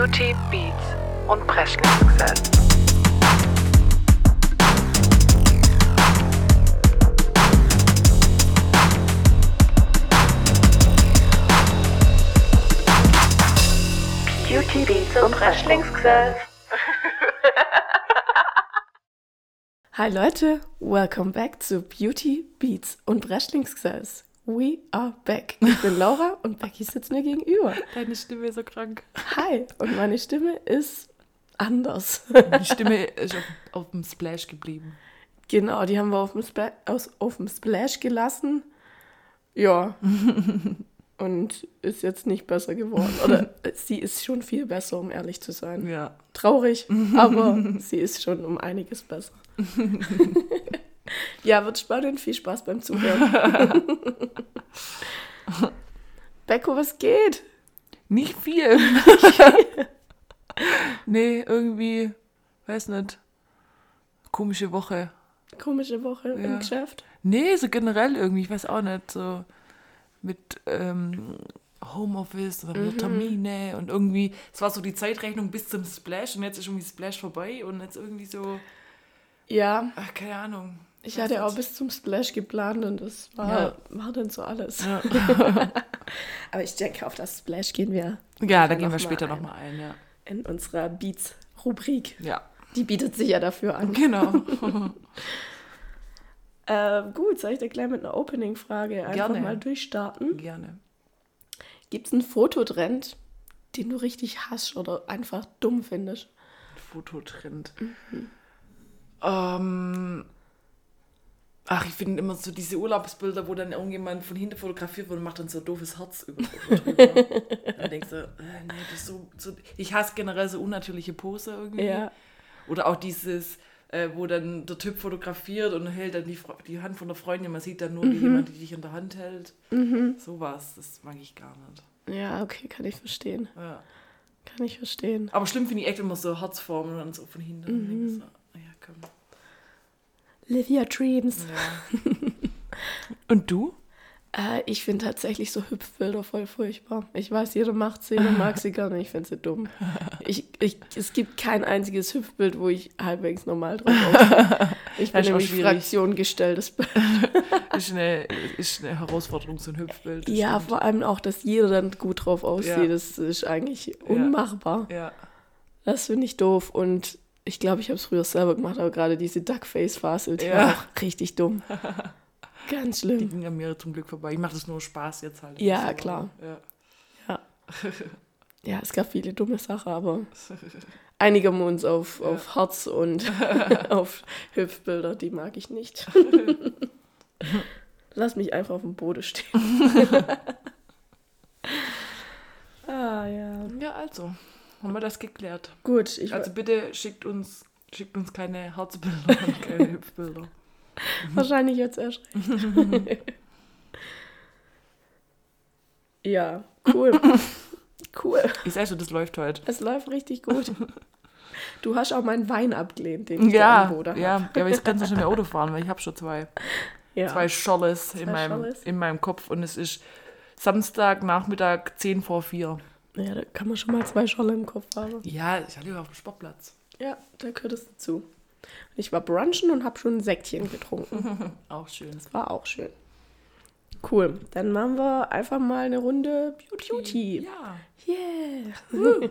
Beauty, Beats und Presley-Success. Beauty, Beats und Wrestlingsgesell. Hi Leute, welcome back zu Beauty, Beats und Wrestlingsgesells. We are back. Ich bin Laura und Becky sitzt mir gegenüber. Deine Stimme ist so krank. Hi, und meine Stimme ist anders. Die Stimme ist auf, auf dem Splash geblieben. Genau, die haben wir auf dem, Spla aus, auf dem Splash gelassen. Ja. Und ist jetzt nicht besser geworden. Oder sie ist schon viel besser, um ehrlich zu sein. Ja. Traurig, aber sie ist schon um einiges besser. ja, wird spannend. Viel Spaß beim Zuhören. Becco, was geht? Nicht viel. nee, irgendwie, weiß nicht. Komische Woche. Komische Woche Ja. im Geschäft. Nee, so generell irgendwie, ich weiß auch nicht, so mit ähm, Homeoffice oder wieder Termine und irgendwie, es war so die Zeitrechnung bis zum Splash und jetzt ist irgendwie Splash vorbei und jetzt irgendwie so, Ja, ach, keine Ahnung. Ich hatte auch bis zum Splash geplant und das war, Ja. war dann so alles. Ja, Aber ich denke, auf das Splash gehen wir ja da gehen wir später nochmal ein, ja. in unserer Beats-Rubrik. Ja, Die bietet sich ja dafür an. genau. Äh, gut, soll ich da gleich mit einer Opening-Frage einfach Gerne. mal durchstarten? Gerne. Gibt es einen Fototrend, den du richtig hasst oder einfach dumm findest? Fototrend. Ähm, ach, ich finde immer so diese Urlaubsbilder, wo dann irgendjemand von hinten fotografiert wird und macht dann so ein doofes Herz über, dann denkst du, äh, nee, das ist so, so. Ich hasse generell so unnatürliche Pose irgendwie. Ja. Oder auch dieses, äh, wo dann der Typ fotografiert und hält dann die, die Hand von der Freundin, man sieht dann nur, wie jemand die dich in der Hand hält. Sowas, das mag ich gar nicht. Ja, okay, kann ich verstehen. Ja. Kann ich verstehen. Aber schlimm finde ich echt immer so Herzformen und so von hinten. Und denk so, ja, komm. Live your dreams. Ja. Und du? Äh, ich finde tatsächlich so Hüpfbilder voll furchtbar. Ich weiß, jeder macht sie, jeder mag sie gerne. Ich finde sie dumm. Ich, ich, es gibt kein einziges Hüpfbild, wo ich halbwegs normal drauf aussehe. Ich bin nämlich. Fraktion gestelltes Bild. Ist eine, ist eine Herausforderung, so ein Hüpfbild. Ja, stimmt. vor allem auch, dass jeder dann gut drauf aussieht. Ja. Das ist eigentlich unmachbar. Ja. Das finde ich doof. Und ich glaube, ich habe es früher selber gemacht, aber gerade diese Duckface-Phase, die Ja. war auch richtig dumm. Ganz Die schlimm. ging an mir zum Glück vorbei. Ich mache das nur Spaß jetzt halt. Ja, So, klar. Ja. Ja. ja, es gab viele dumme Sachen, aber einigen wir uns auf, auf Herz und auf Hüpfbilder, die mag ich nicht. Lass mich einfach auf dem Boden stehen. ah ja. ja, also, haben wir das geklärt. Gut, ich Also bitte schickt uns, schickt uns keine Herzbilder und keine Hüpfbilder. wahrscheinlich jetzt erst recht. ja, cool. Cool. Ich sag schon, das läuft heute. Es läuft richtig gut. Du hast auch meinen Wein abgelehnt, den ich da Ja, am Boden ja, ja, aber jetzt kannst du schon mehr Auto fahren, weil ich habe schon zwei. ja. zwei Scholles in, Zwei meinem, Scholles. in meinem Kopf und es ist Samstag Nachmittag 10 vor 4. Ja, da kann man schon mal zwei Scholle im Kopf haben. Ja, ich hatte auf dem Sportplatz. Ja, da gehört es dazu. Ich war brunchen und habe schon ein Säckchen getrunken. Auch schön. Das war auch schön. Cool. Dann machen wir einfach mal eine Runde Beauty. Ja. Yeah.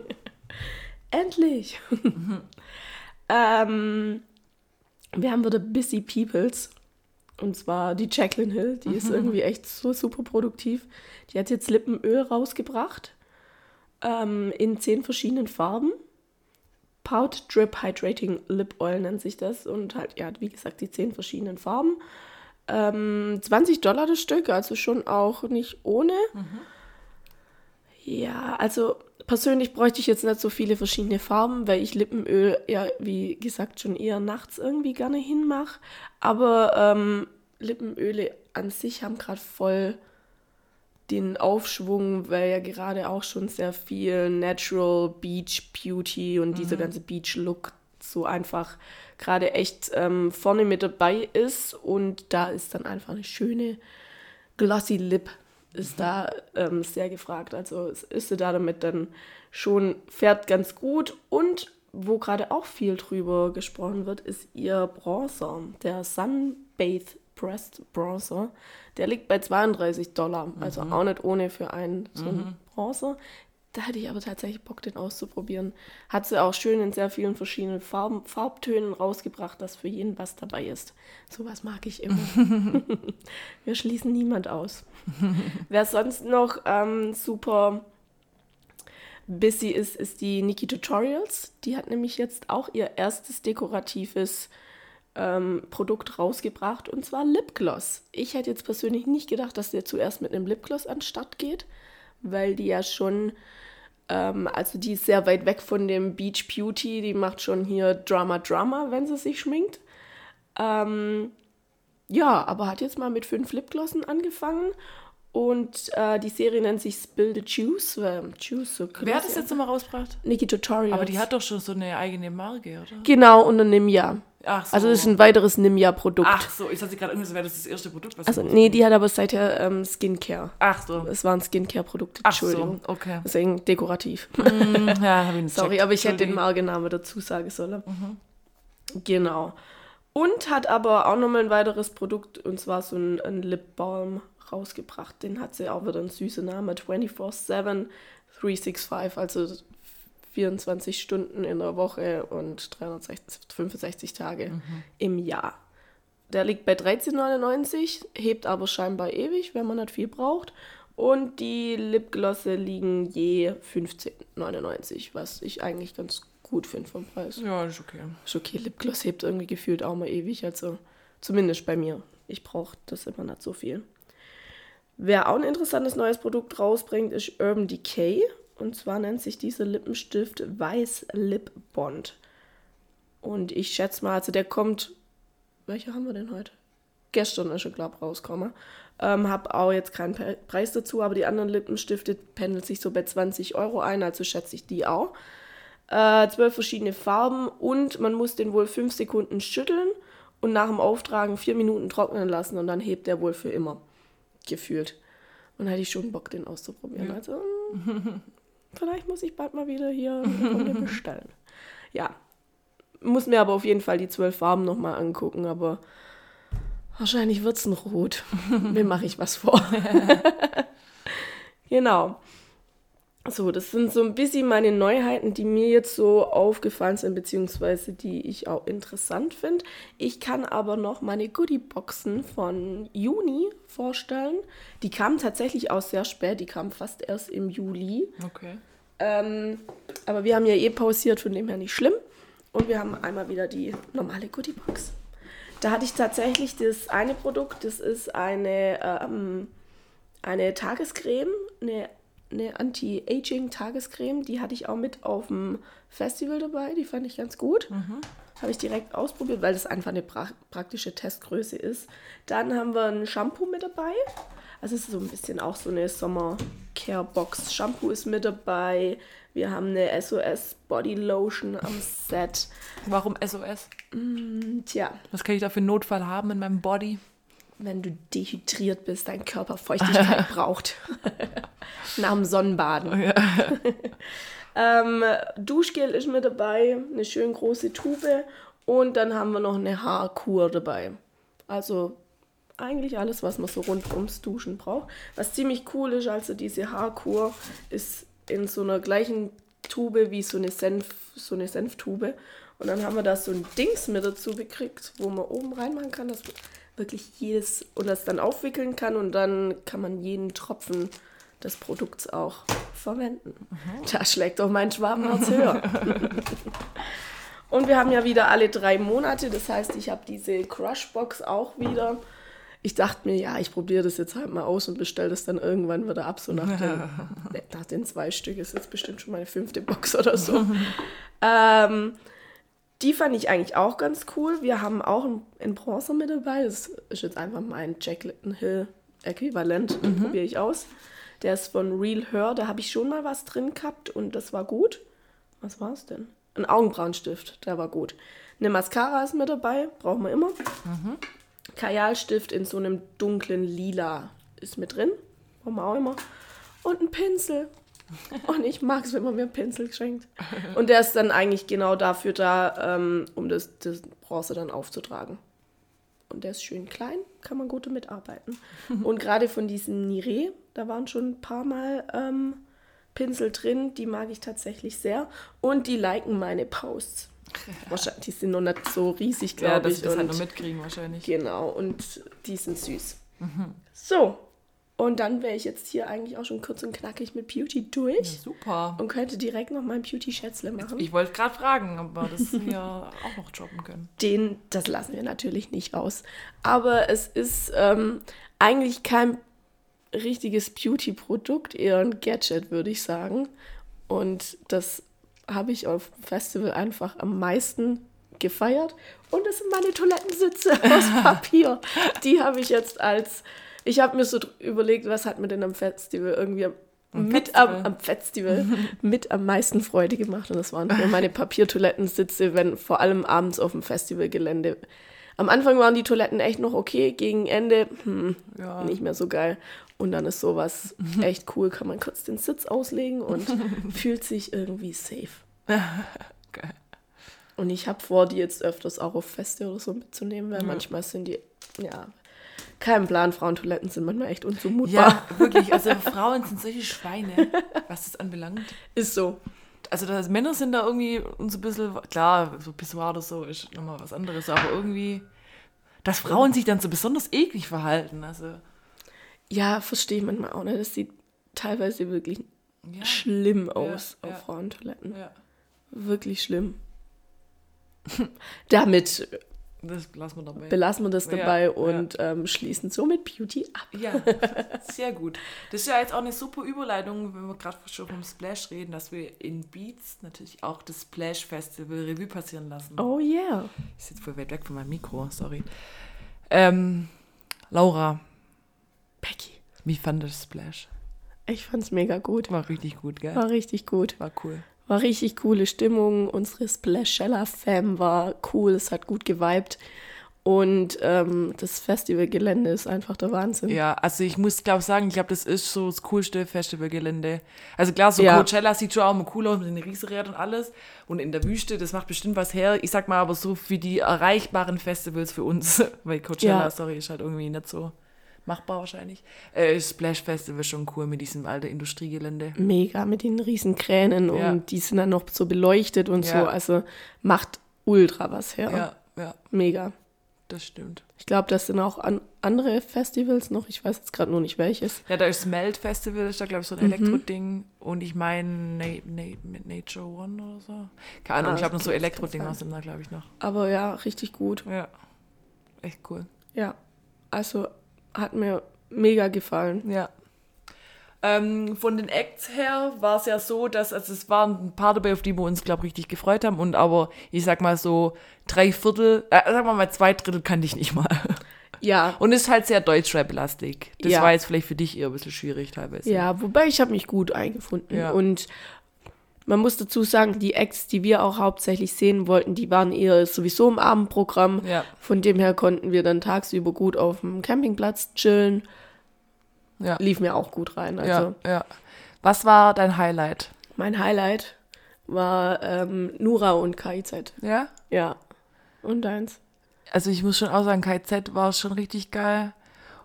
Endlich. ähm, wir haben wieder Busy Peoples. Und zwar die Jacqueline Hill. Die ist irgendwie echt so super produktiv. Die hat jetzt Lippenöl rausgebracht. Ähm, in zehn verschiedenen Farben. Pout Drip Hydrating Lip Oil nennt sich das. Und halt, ja, wie gesagt, die zehn verschiedenen Farben. Ähm, 20 Dollar das Stück, also schon auch nicht ohne. Ja, also persönlich bräuchte ich jetzt nicht so viele verschiedene Farben, weil ich Lippenöl ja, wie gesagt, schon eher nachts irgendwie gerne hinmache. Aber ähm, Lippenöle an sich haben gerade voll den Aufschwung, weil ja gerade auch schon sehr viel Natural Beach Beauty und dieser ganze Beach Look so einfach gerade echt ähm, vorne mit dabei ist. Und da ist dann einfach eine schöne Glossy Lip ist da ähm, sehr gefragt. Also ist sie da damit dann schon, fährt ganz gut. Und wo gerade auch viel drüber gesprochen wird, ist ihr Bronzer, der Sunbathe Pressed Bronzer. Der liegt bei 32 Dollar, also auch nicht ohne für einen so einen Bronzer. Da hätte ich aber tatsächlich Bock, den auszuprobieren. Hat sie auch schön in sehr vielen verschiedenen Farben, Farbtönen rausgebracht, dass für jeden was dabei ist. Sowas mag ich immer. Wir schließen niemand aus. Wer sonst noch ähm, super busy ist, ist die Niki Tutorials. Die hat nämlich jetzt auch ihr erstes dekoratives ähm, Produkt rausgebracht und zwar Lipgloss. Ich hätte jetzt persönlich nicht gedacht, dass der zuerst mit einem Lipgloss an den Start geht, weil die ja schon, ähm, also die ist sehr weit weg von dem Beach Beauty, die macht schon hier Drama Drama, wenn sie sich schminkt. Ähm, ja, aber hat jetzt mal mit fünf Lipglossen angefangen und äh, die Serie nennt sich Spill the Juice. Äh, Juice so Wer hat das jetzt nochmal rausgebracht? Niki Tutorials. Aber die hat doch schon so eine eigene Marke, oder? Genau, unter Nimja. Ach so. Also das ist ein weiteres Nimja-Produkt. Ach so, ich hatte gerade irgendwie so, wäre das das erste Produkt, was Also nee, die hat aber seither ähm, Skincare. Ach so. Es waren Skincare-Produkte, Ach so, Entschuldigung. okay. Deswegen dekorativ. Hm, ja, hab ich nicht Sorry, aber ich hätte den Entschuldigung. Markennamen dazu sagen sollen. Genau. Und hat aber auch nochmal ein weiteres Produkt, und zwar so ein, ein Lip Balm rausgebracht. Den hat sie auch wieder einen süßen Namen, 24-7, 365, also 24 Stunden in der Woche und 365 Tage im Jahr. Der liegt bei 13,99, hebt aber scheinbar ewig, wenn man nicht viel braucht. Und die Lipglosse liegen je 15,99, was ich eigentlich ganz gut finde vom Preis. Ja, ist okay. Ist okay, Lipgloss hebt irgendwie gefühlt auch mal ewig, also zumindest bei mir. Ich brauche das immer nicht so viel. Wer auch ein interessantes neues Produkt rausbringt, ist Urban Decay. Und zwar nennt sich dieser Lippenstift Weiß Lip Bond. Und ich schätze mal, also der kommt. Welcher haben wir denn heute? Gestern ist er, glaube ich, rausgekommen. Ähm, hab auch jetzt keinen Pe Preis dazu, aber die anderen Lippenstifte pendeln sich so bei 20 Euro ein, also schätze ich die auch. Äh, zwölf verschiedene Farben und man muss den wohl fünf Sekunden schütteln und nach dem Auftragen vier Minuten trocknen lassen und dann hebt der wohl für immer. Gefühlt. Und da hätte ich schon Bock, den auszuprobieren. Also, mm, vielleicht muss ich bald mal wieder hier bestellen. Ja. Muss mir aber auf jeden Fall die zwölf Farben nochmal angucken, aber wahrscheinlich wird es ein Rot. Mir mache ich was vor. genau. So, das sind so ein bisschen meine Neuheiten, die mir jetzt so aufgefallen sind, beziehungsweise die ich auch interessant finde. Ich kann aber noch meine Goodie-Boxen von Juni vorstellen. Die kamen tatsächlich auch sehr spät, die kamen fast erst im Juli. Okay. Ähm, aber wir haben ja eh pausiert, von dem her nicht schlimm. Und wir haben einmal wieder die normale Goodie-Box. Da hatte ich tatsächlich das eine Produkt, das ist eine, ähm, eine Tagescreme, eine, eine Anti-Aging-Tagescreme. Die hatte ich auch mit auf dem Festival dabei, die fand ich ganz gut. Habe ich direkt ausprobiert, weil das einfach eine pra praktische Testgröße ist. Dann haben wir ein Shampoo mit dabei. Also es ist so ein bisschen auch so eine Sommer-Care-Box. Shampoo ist mit dabei. Wir haben eine SOS Body Lotion am Set. Warum SOS? Tja, Was kann ich da für einen Notfall haben in meinem Body? Wenn du dehydriert bist, dein Körper Feuchtigkeit braucht. Nach dem Sonnenbaden. ähm, Duschgel ist mit dabei, eine schön große Tube und dann haben wir noch eine Haarkur dabei. Also eigentlich alles, was man so rund ums Duschen braucht. Was ziemlich cool ist, also diese Haarkur ist in so einer gleichen Tube wie so eine Senf, so eine Senftube. Und dann haben wir da so ein Dings mit dazu gekriegt, wo man oben reinmachen kann, dass wirklich jedes und das dann aufwickeln kann und dann kann man jeden Tropfen des Produkts auch verwenden. Da schlägt doch mein Schwabenherz höher. und wir haben ja wieder alle drei Monate, das heißt, ich habe diese Crushbox auch wieder. Ich dachte mir, ja, ich probiere das jetzt halt mal aus und bestelle das dann irgendwann wieder ab. So nach den, nach den zwei Stück ist jetzt bestimmt schon meine fünfte Box oder so. ähm, die fand ich eigentlich auch ganz cool. Wir haben auch einen, einen Bronzer mit dabei. Das ist jetzt einfach mein Jack Litten Hill Äquivalent. Den probiere ich aus. Der ist von Real Her. Da habe ich schon mal was drin gehabt und das war gut. Was war es denn? Ein Augenbrauenstift, der war gut. Eine Mascara ist mit dabei, brauchen wir immer. Kajalstift in so einem dunklen Lila ist mit drin. Mama auch immer. Und ein Pinsel. Und ich mag es, wenn man mir einen Pinsel schenkt. Und der ist dann eigentlich genau dafür da, ähm, um das, das Bronze dann aufzutragen. Und der ist schön klein, kann man gut damit arbeiten. Und gerade von diesen Nire, da waren schon ein paar Mal ähm, Pinsel drin, die mag ich tatsächlich sehr. Und die liken meine Posts. Wahrscheinlich, die sind noch nicht so riesig, glaube Ja, ich. sie das halt noch mitkriegen wahrscheinlich. Genau, und die sind süß. Mhm. So, und dann wäre ich jetzt hier eigentlich auch schon kurz und knackig mit Beauty durch Super. und könnte direkt noch mein Beauty-Schätzle machen. Ich wollte gerade fragen, ob wir das hier auch noch droppen können. Den, das lassen wir natürlich nicht aus. Aber es ist ähm, eigentlich kein richtiges Beauty-Produkt, eher ein Gadget, würde ich sagen. Und das habe ich auf dem Festival einfach am meisten gefeiert. Und das sind meine Toilettensitze aus Papier. Die habe ich jetzt als. Ich habe mir so überlegt, was hat mir denn am Festival irgendwie am, mit Festival. am, am Festival mit am meisten Freude gemacht. Und das waren meine Papiertoilettensitze, wenn vor allem abends auf dem Festivalgelände. Am Anfang waren die Toiletten echt noch okay, gegen Ende hm, Ja. nicht mehr so geil. Und dann ist sowas echt cool, kann man kurz den Sitz auslegen und fühlt sich irgendwie safe. Geil. Und ich habe vor, die jetzt öfters auch auf Feste oder so mitzunehmen, weil Ja. manchmal sind die, ja, kein Plan, Frauentoiletten sind manchmal echt unzumutbar. Ja, wirklich. Also Frauen sind solche Schweine, was das anbelangt. Ist so. Also das, Männer sind da irgendwie uns ein bisschen, klar, so Pissoir oder so ist nochmal was anderes, aber irgendwie, dass Frauen sich dann so besonders eklig verhalten. Also, Ja, verstehe ich manchmal auch nicht. Das sieht teilweise wirklich ja. schlimm aus ja. auf Frauentoiletten. ja. Wirklich schlimm. Damit Das lassen wir dabei. belassen wir das Ja, dabei ja. und ähm, schließen somit Beauty ab. Ja, sehr gut. Das ist ja jetzt auch eine super Überleitung, wenn wir gerade schon vom Splash reden, dass wir in Beats natürlich auch das Splash Festival Revue passieren lassen. Oh yeah. Ich sitze voll weit weg von meinem Mikro, sorry. Ähm, Laura, Becky. wie fand das Splash? Ich fand's mega gut. War richtig gut, gell? War richtig gut. War cool. War richtig coole Stimmung. Unsere Splashella-Fam war cool. Es hat gut geweibt. Und ähm, das Festivalgelände ist einfach der Wahnsinn. Ja, also ich muss glaube sagen, ich glaube, das ist so das coolste Festivalgelände. Also klar, so Ja. Coachella sieht schon auch mal cool aus mit den Riesenrädern und alles. Und in der Wüste, das macht bestimmt was her. Ich sag mal aber so für die erreichbaren Festivals für uns, weil Coachella, Ja. sorry, ist halt irgendwie nicht so machbar wahrscheinlich. Äh, Splash Festival schon cool mit diesem alten Industriegelände. Mega mit den riesen Kränen Ja. und die sind dann noch so beleuchtet und Ja. so. Also macht ultra was her. Ja, ja, Mega. das stimmt. Ich glaube, das sind auch an andere Festivals noch. Ich weiß jetzt gerade nur nicht welches. Ja, da ist Melt Festival, ist da glaube ich so ein Mhm. Elektro-Ding. Und ich meine Na Na mit Nature One oder so. Keine Ahnung, Ah, ich glaube noch so Elektro-Dinger sein. sind da glaube ich noch. Aber ja, richtig gut. Ja, echt cool. Ja. Also hat mir mega gefallen. Ja. Ähm, von den Acts her war es ja so, dass also es waren ein paar dabei, auf die wir uns, glaube ich, richtig gefreut haben. Und aber ich sag mal so drei Viertel, äh, sagen wir mal zwei Drittel kannte ich nicht mal. Ja. Und ist halt sehr Deutschrap-lastig. Das Ja. war jetzt vielleicht für dich eher ein bisschen schwierig teilweise. Ja, wobei ich habe mich gut eingefunden. Ja. Und man muss dazu sagen, die Acts, die wir auch hauptsächlich sehen wollten, die waren eher sowieso im Abendprogramm. Ja. Von dem her konnten wir dann tagsüber gut auf dem Campingplatz chillen. Ja. Lief mir auch gut rein. Also ja, ja. Was war dein Highlight? mein Highlight war ähm, Nura und KIZ. Ja? Ja. Und deins? Also ich muss schon auch sagen, KZ war schon richtig geil.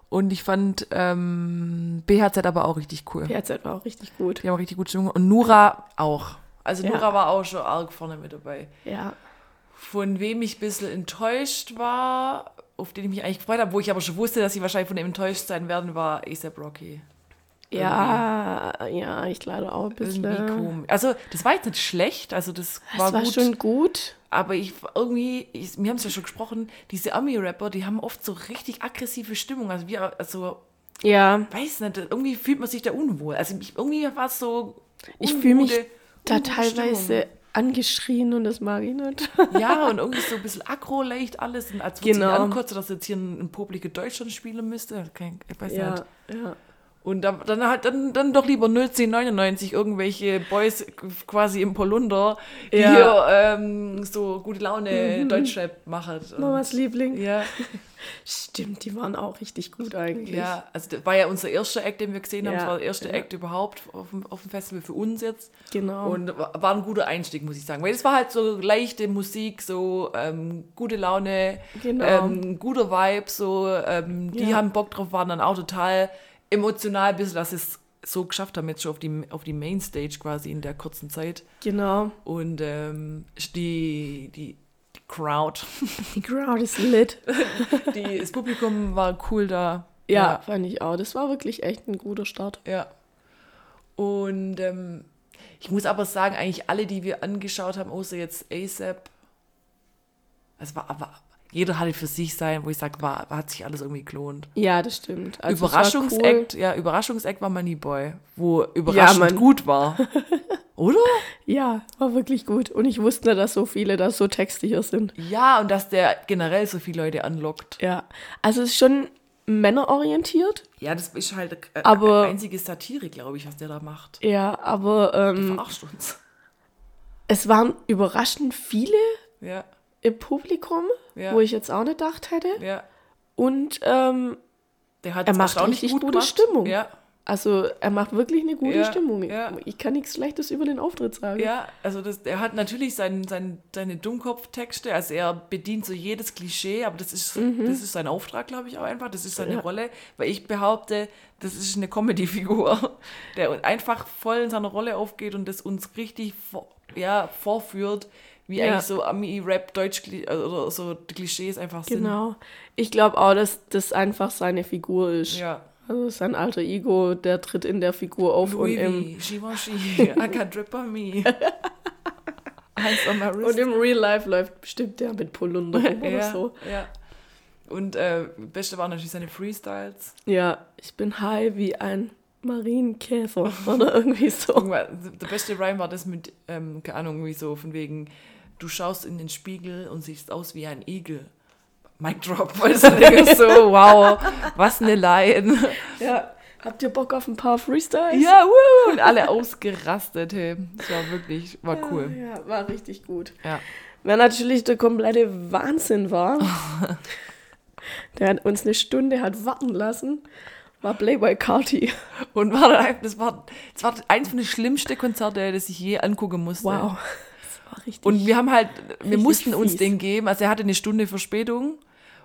Und ich fand ähm, BHZ aber auch richtig cool. PRZ war auch richtig gut. Die haben auch richtig gut Stimmung. Und Nura auch. Also Ja. Nura war auch schon arg vorne mit dabei. Ja. Von wem ich ein bisschen enttäuscht war, auf den ich mich eigentlich gefreut habe, wo ich aber schon wusste, dass sie wahrscheinlich von dem enttäuscht sein werden, war ASAP Rocky. Ja, ja, ich leider auch ein bisschen. Irgendwie komisch. Also, das war jetzt nicht schlecht, also das war, Das war gut. schon gut. Aber ich irgendwie, ich, wir haben es ja schon gesprochen, diese Ami-Rapper, die haben oft so richtig aggressive Stimmung. Also, wir, also, Ja, weiß nicht, irgendwie fühlt man sich da unwohl. Also, ich, irgendwie war es so. Ich fühl mich da teilweise Stimmung. angeschrien und das mag ich nicht. Ja, und irgendwie so ein bisschen aggro leicht alles. Und als würde Genau. genau. ankotzt, dass jetzt hier ein, ein Publikum Deutschland spielen müsste. Kein, ich weiß ja, nicht. ja. Und da, dann halt dann, dann doch lieber 01099 irgendwelche Boys quasi im Polunder, die Ja. hier ähm, so gute Laune Deutschrap machen. Mamas Liebling. Ja, Stimmt, die waren auch richtig gut eigentlich. ja, also das war ja unser erster Act, den wir gesehen haben. Ja, Das war der erste ja. Act überhaupt auf dem, auf dem Festival für uns jetzt. Genau. Und wa- war ein guter Einstieg, muss ich sagen. Weil es war halt so leichte Musik, so ähm, gute Laune, Genau. ähm, guter Vibe, so ähm, die haben Bock drauf, waren dann auch total emotional, bis dass sie es so geschafft haben, jetzt schon auf die, auf die Mainstage quasi in der kurzen Zeit. genau. Und ähm, die, die, die Crowd, Die Crowd ist lit. die, das Publikum war cool da. Ja, fand ich auch. Das war wirklich echt ein guter Start. Ja. Und ähm, ich muss aber sagen, eigentlich alle, die wir angeschaut haben, außer jetzt ASAP, es war aber, jeder hatte für sich sein, wo ich sage, war, hat sich alles irgendwie gelohnt. Ja, das stimmt. Also Überraschungsakt, cool. ja, Überraschungsakt war Moneyboy, wo überraschend Mann. gut war. Oder? Ja, war wirklich gut. Und ich wusste nicht, dass so viele da so textsicher sind. Ja, und dass der generell so viele Leute anlockt. Ja. Also es ist schon männerorientiert. Ja, das ist halt äh, Aber- einzige Satire, glaube ich, was der da macht. Ja, aber ähm, Verarscht uns. es waren überraschend viele Ja, im Publikum, Ja. wo ich jetzt auch nicht gedacht hätte. ja. Und ähm, Der hat Er macht erstaunlich richtig gut gute gemacht. Stimmung. Ja, also er macht wirklich eine gute Ja, Stimmung. ja. Ich kann nichts Schlechtes über den Auftritt sagen. Ja, also das, er hat natürlich sein, sein, seine Dummkopftexte, also er bedient so jedes Klischee, aber das ist, das ist sein Auftrag, glaube ich, auch einfach, das ist seine Mhm. Ja. Rolle, weil ich behaupte, das ist eine Comedy-Figur, der einfach voll in seiner Rolle aufgeht und das uns richtig vor, ja, vorführt, wie Ja. eigentlich so Ami-Rap, Deutsch oder so die Klischees einfach sind. Genau. Ich glaube auch, dass das einfach seine Figur ist. Ja. Also sein alter Ego, der tritt in der Figur auf Louis und im, Givenchy, I can drip on me. Und im Real Life läuft bestimmt der mit Polunder rum oder ja, so. ja. Und äh, Beste waren natürlich seine Freestyles. Ja, ich bin high wie ein Marienkäfer oder irgendwie so. Der beste Rhyme war das mit, ähm, keine Ahnung, irgendwie so von wegen, du schaust in den Spiegel und siehst aus wie ein Igel. Mic drop. Weil so, so, wow, was eine Line. Ja. Habt ihr Bock auf ein paar Freestyles? Ja, woo, und alle ausgerastet, hey. Das war wirklich, war cool. Ja, war richtig gut. Ja. Wer natürlich der komplette Wahnsinn war, der hat uns eine Stunde hat warten lassen, war Playboy Carti. Und war das war, das war eins von den schlimmsten Konzerte, das ich je angucken musste. Wow. War richtig. Und wir haben halt, wir mussten uns fies. den geben. Also er hatte eine Stunde Verspätung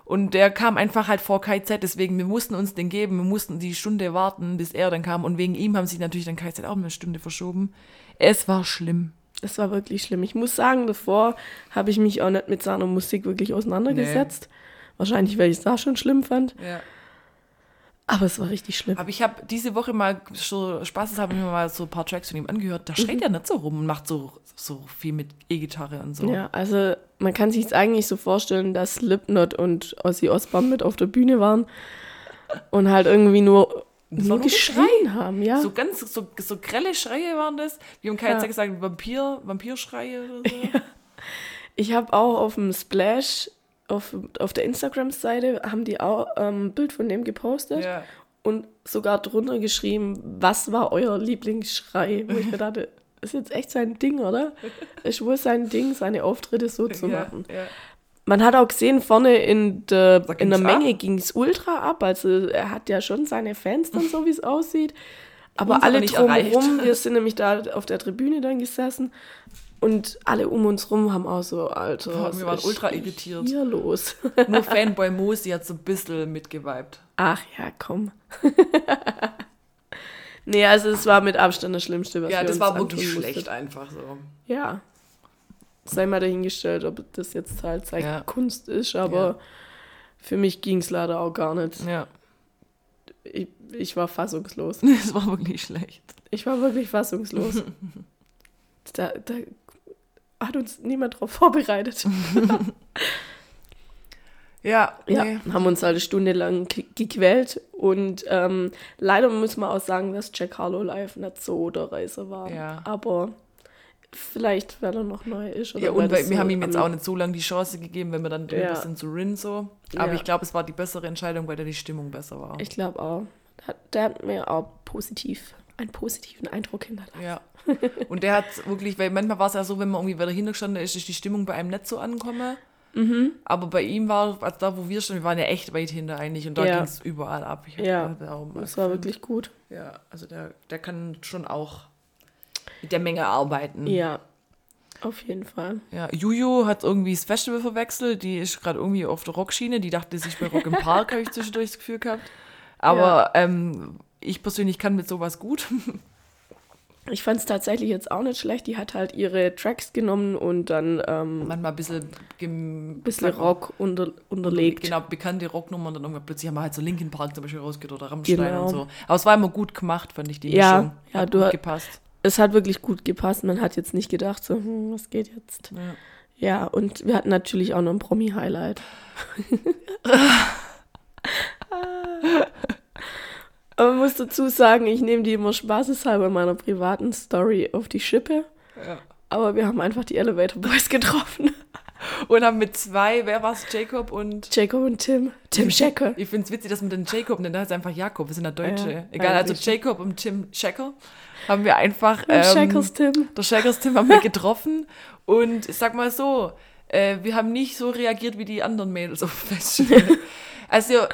und der kam einfach halt vor KZ, deswegen wir mussten uns den geben. Wir mussten die Stunde warten, bis er dann kam und wegen ihm haben sich natürlich dann KZ auch eine Stunde verschoben. Es war schlimm. Das war wirklich schlimm. Ich muss sagen, davor habe ich mich auch nicht mit seiner Musik wirklich auseinandergesetzt. Wahrscheinlich, weil ich es da schon schlimm fand. Ja. Aber es war richtig schlimm. Aber ich habe diese Woche mal so Spaß, habe ich mir mal so ein paar Tracks von ihm angehört. Da schreit er nicht so rum und macht so, so viel mit E-Gitarre und so. Ja, also man kann sich eigentlich so vorstellen, dass Slipknot und Ozzy Osbourne mit auf der Bühne waren und halt irgendwie nur, nur geschrien haben, ja. So ganz, so, so grelle Schreie waren das. Wir haben KZ Ja. gesagt, Vampir, Vampirschreie oder so. Ich habe auch auf dem Splash, auf, auf der Instagram-Seite, haben die auch ähm, ein Bild von dem gepostet ja. und sogar drunter geschrieben, was war euer Lieblingsschrei? Wo ich mir dachte, ist jetzt echt sein Ding, oder? Ist wohl sein Ding, seine Auftritte so zu machen. ja. Man hat auch gesehen, vorne in der, Da in der Menge ging es ultra ab. Also er hat ja schon seine Fans dann so, wie es aussieht. Aber Uns alle nicht drumherum, wir sind nämlich da auf der Tribüne dann gesessen und alle um uns rum haben auch so, Alter, Ja, was wir waren ultra irritiert. hier los? Nur Fanboy Mosi hat so ein bisschen mitgeweibt. Ach ja, komm. nee, also es war mit Abstand das Schlimmste, was Ja, wir das uns war wirklich schlecht mussten. einfach so. Ja. Sei mal dahingestellt, ob das jetzt halt seine Ja. Kunst ist, aber Ja. für mich ging es leider auch gar nicht. Ja, Ich, ich war fassungslos. das war wirklich schlecht. Ich war wirklich fassungslos. da, da hat uns niemand drauf vorbereitet. Ja, Ja, nee. haben uns halt eine Stunde lang ge- gequält und ähm, leider muss man auch sagen, dass Jack Harlow live nicht so der Reiser war. Ja. Aber vielleicht, weil er noch neu ist. Oder Ja, und wir so haben ihm jetzt auch nicht so lange die Chance gegeben, wenn wir dann drüber Ja. sind zu Rin so. Aber Ja. ich glaube, es war die bessere Entscheidung, weil da die Stimmung besser war. Ich glaube auch. Der, der hat mir auch positiv, einen positiven Eindruck hinterlassen. Ja. Und der hat wirklich, weil manchmal war es ja so, wenn man irgendwie wieder hingestanden ist, ist die Stimmung bei einem nicht so angekommen. Mhm. Aber bei ihm war, also da wo wir standen, wir waren ja echt weit hinter eigentlich und da Ja. ging es überall ab. Ich Ja, Das war wirklich gut. Ja, also der, der kann schon auch mit der Menge arbeiten. Ja, auf jeden Fall. Ja, Juju hat irgendwie das Festival verwechselt. Die ist gerade irgendwie auf der Rockschiene. Die dachte, sie ist bei Rock im Park, habe ich zwischendurch das Gefühl gehabt. Aber ähm, ich persönlich kann mit sowas gut. Ich fand es tatsächlich jetzt auch nicht schlecht. Die hat halt ihre Tracks genommen und dann ähm, Manchmal ein bisschen, bisschen Rock unter, unterlegt. Genau, bekannte Rocknummern. Und dann irgendwann plötzlich haben wir halt so Linkin Park zum Beispiel rausgehört oder Rammstein Genau. und so. Aber es war immer gut gemacht, fand ich die Ja, Mischung. ja, Hat du gut hat- gepasst. Es hat wirklich gut gepasst. Man hat jetzt nicht gedacht, so, hm, was geht jetzt? Ja. Ja, und wir hatten natürlich auch noch ein Promi-Highlight. Aber man muss dazu sagen, ich nehme die immer spaßeshalber in meiner privaten Story auf die Schippe. Ja. Aber wir haben einfach die Elevator Boys getroffen. Und haben mit zwei, wer war es, Jacob und Jacob und Tim. Tim Schecker. Ich finde es witzig, dass man den Jacob nennt, der heißt einfach Jakob, wir sind ja Deutsche. Ja, Egal, also. Jacob und Tim Schecker haben wir einfach. Ähm, Scheckers Tim. der Scheckers Tim haben wir getroffen und ich sag mal so, äh, wir haben nicht so reagiert wie die anderen Mädels auf Festival. also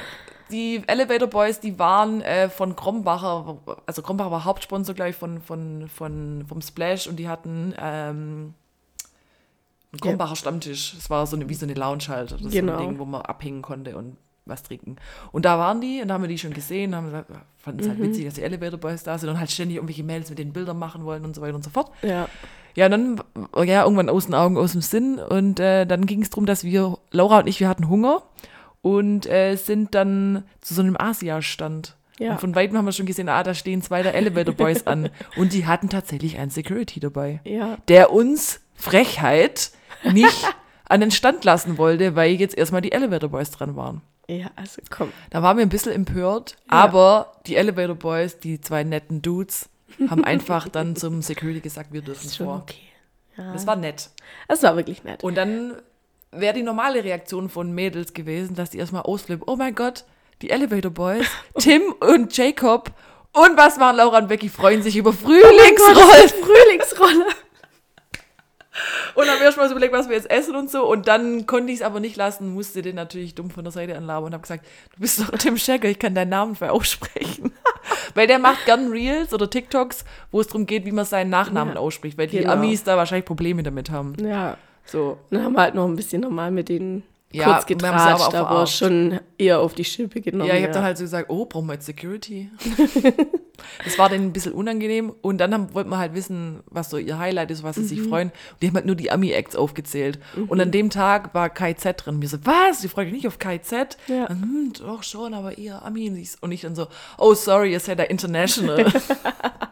die Elevator Boys, die waren äh, von Krombacher, also Krombacher war Hauptsponsor, glaube ich, von, von, von, vom Splash und die hatten ähm, einen Krombacher Stammtisch. Es war so eine, wie so eine Lounge halt, so Genau. ein Ding, wo man abhängen konnte und was trinken. Und da waren die und da haben wir die schon gesehen, haben gesagt, fanden es halt witzig, dass die Elevator Boys da sind und halt ständig irgendwelche Mails mit den Bildern machen wollen und so weiter und so fort. Ja. Ja, und dann, ja, irgendwann aus den Augen, aus dem Sinn. Und äh, dann ging es darum, dass wir, Laura und ich, wir hatten Hunger und äh, sind dann zu so einem Asia-Stand. Ja. Und von weitem haben wir schon gesehen, ah, da stehen zwei der Elevator Boys an. Und die hatten tatsächlich einen Security dabei, Ja. der uns Frechheit nicht an den Stand lassen wollte, weil jetzt erstmal die Elevator Boys dran waren. Ja, also komm. Da waren wir ein bisschen empört, Ja. aber die Elevator Boys, die zwei netten Dudes, haben einfach dann zum Security gesagt, wir dürfen Ist schon vor. okay. Ja. Das war nett. Das war wirklich nett. Und dann wäre die normale Reaktion von Mädels gewesen, dass die erstmal ausflippen. Oh mein Gott, die Elevator Boys, Tim und Jacob. Und was machen Laura und Becky? Freuen sich über Frühlingsrollen. Frühlingsrolle. Und dann haben wir erstmal so überlegt, was wir jetzt essen und so. Und dann konnte ich es aber nicht lassen, musste den natürlich dumm von der Seite anlabern und habe gesagt, du bist doch Tim Schecker, ich kann deinen Namen frei aussprechen. Weil der macht gern Reels oder TikToks, wo es darum geht, wie man seinen Nachnamen Ja, ausspricht, weil die genau. Amis da wahrscheinlich Probleme damit haben. Ja. So. Dann haben wir halt noch ein bisschen normal mit denen Ja, kurz aber getratscht, auch aber, verarscht. schon eher auf die Schippe genommen. Ja, ich habe dann halt so gesagt, oh, brauchen wir jetzt Security? das war denen ein bisschen unangenehm. Und dann haben, wollten wir halt wissen, was so ihr Highlight ist, was sie sich freuen. Und die haben halt nur die Ami-Acts aufgezählt. Und an dem Tag war KZ drin. Wir so, was? Die freuen sich nicht auf KZ? Ja. Dann, hm, doch schon, aber eher Ami. Und ich- Und ich dann so, oh, sorry, ihr seid da international.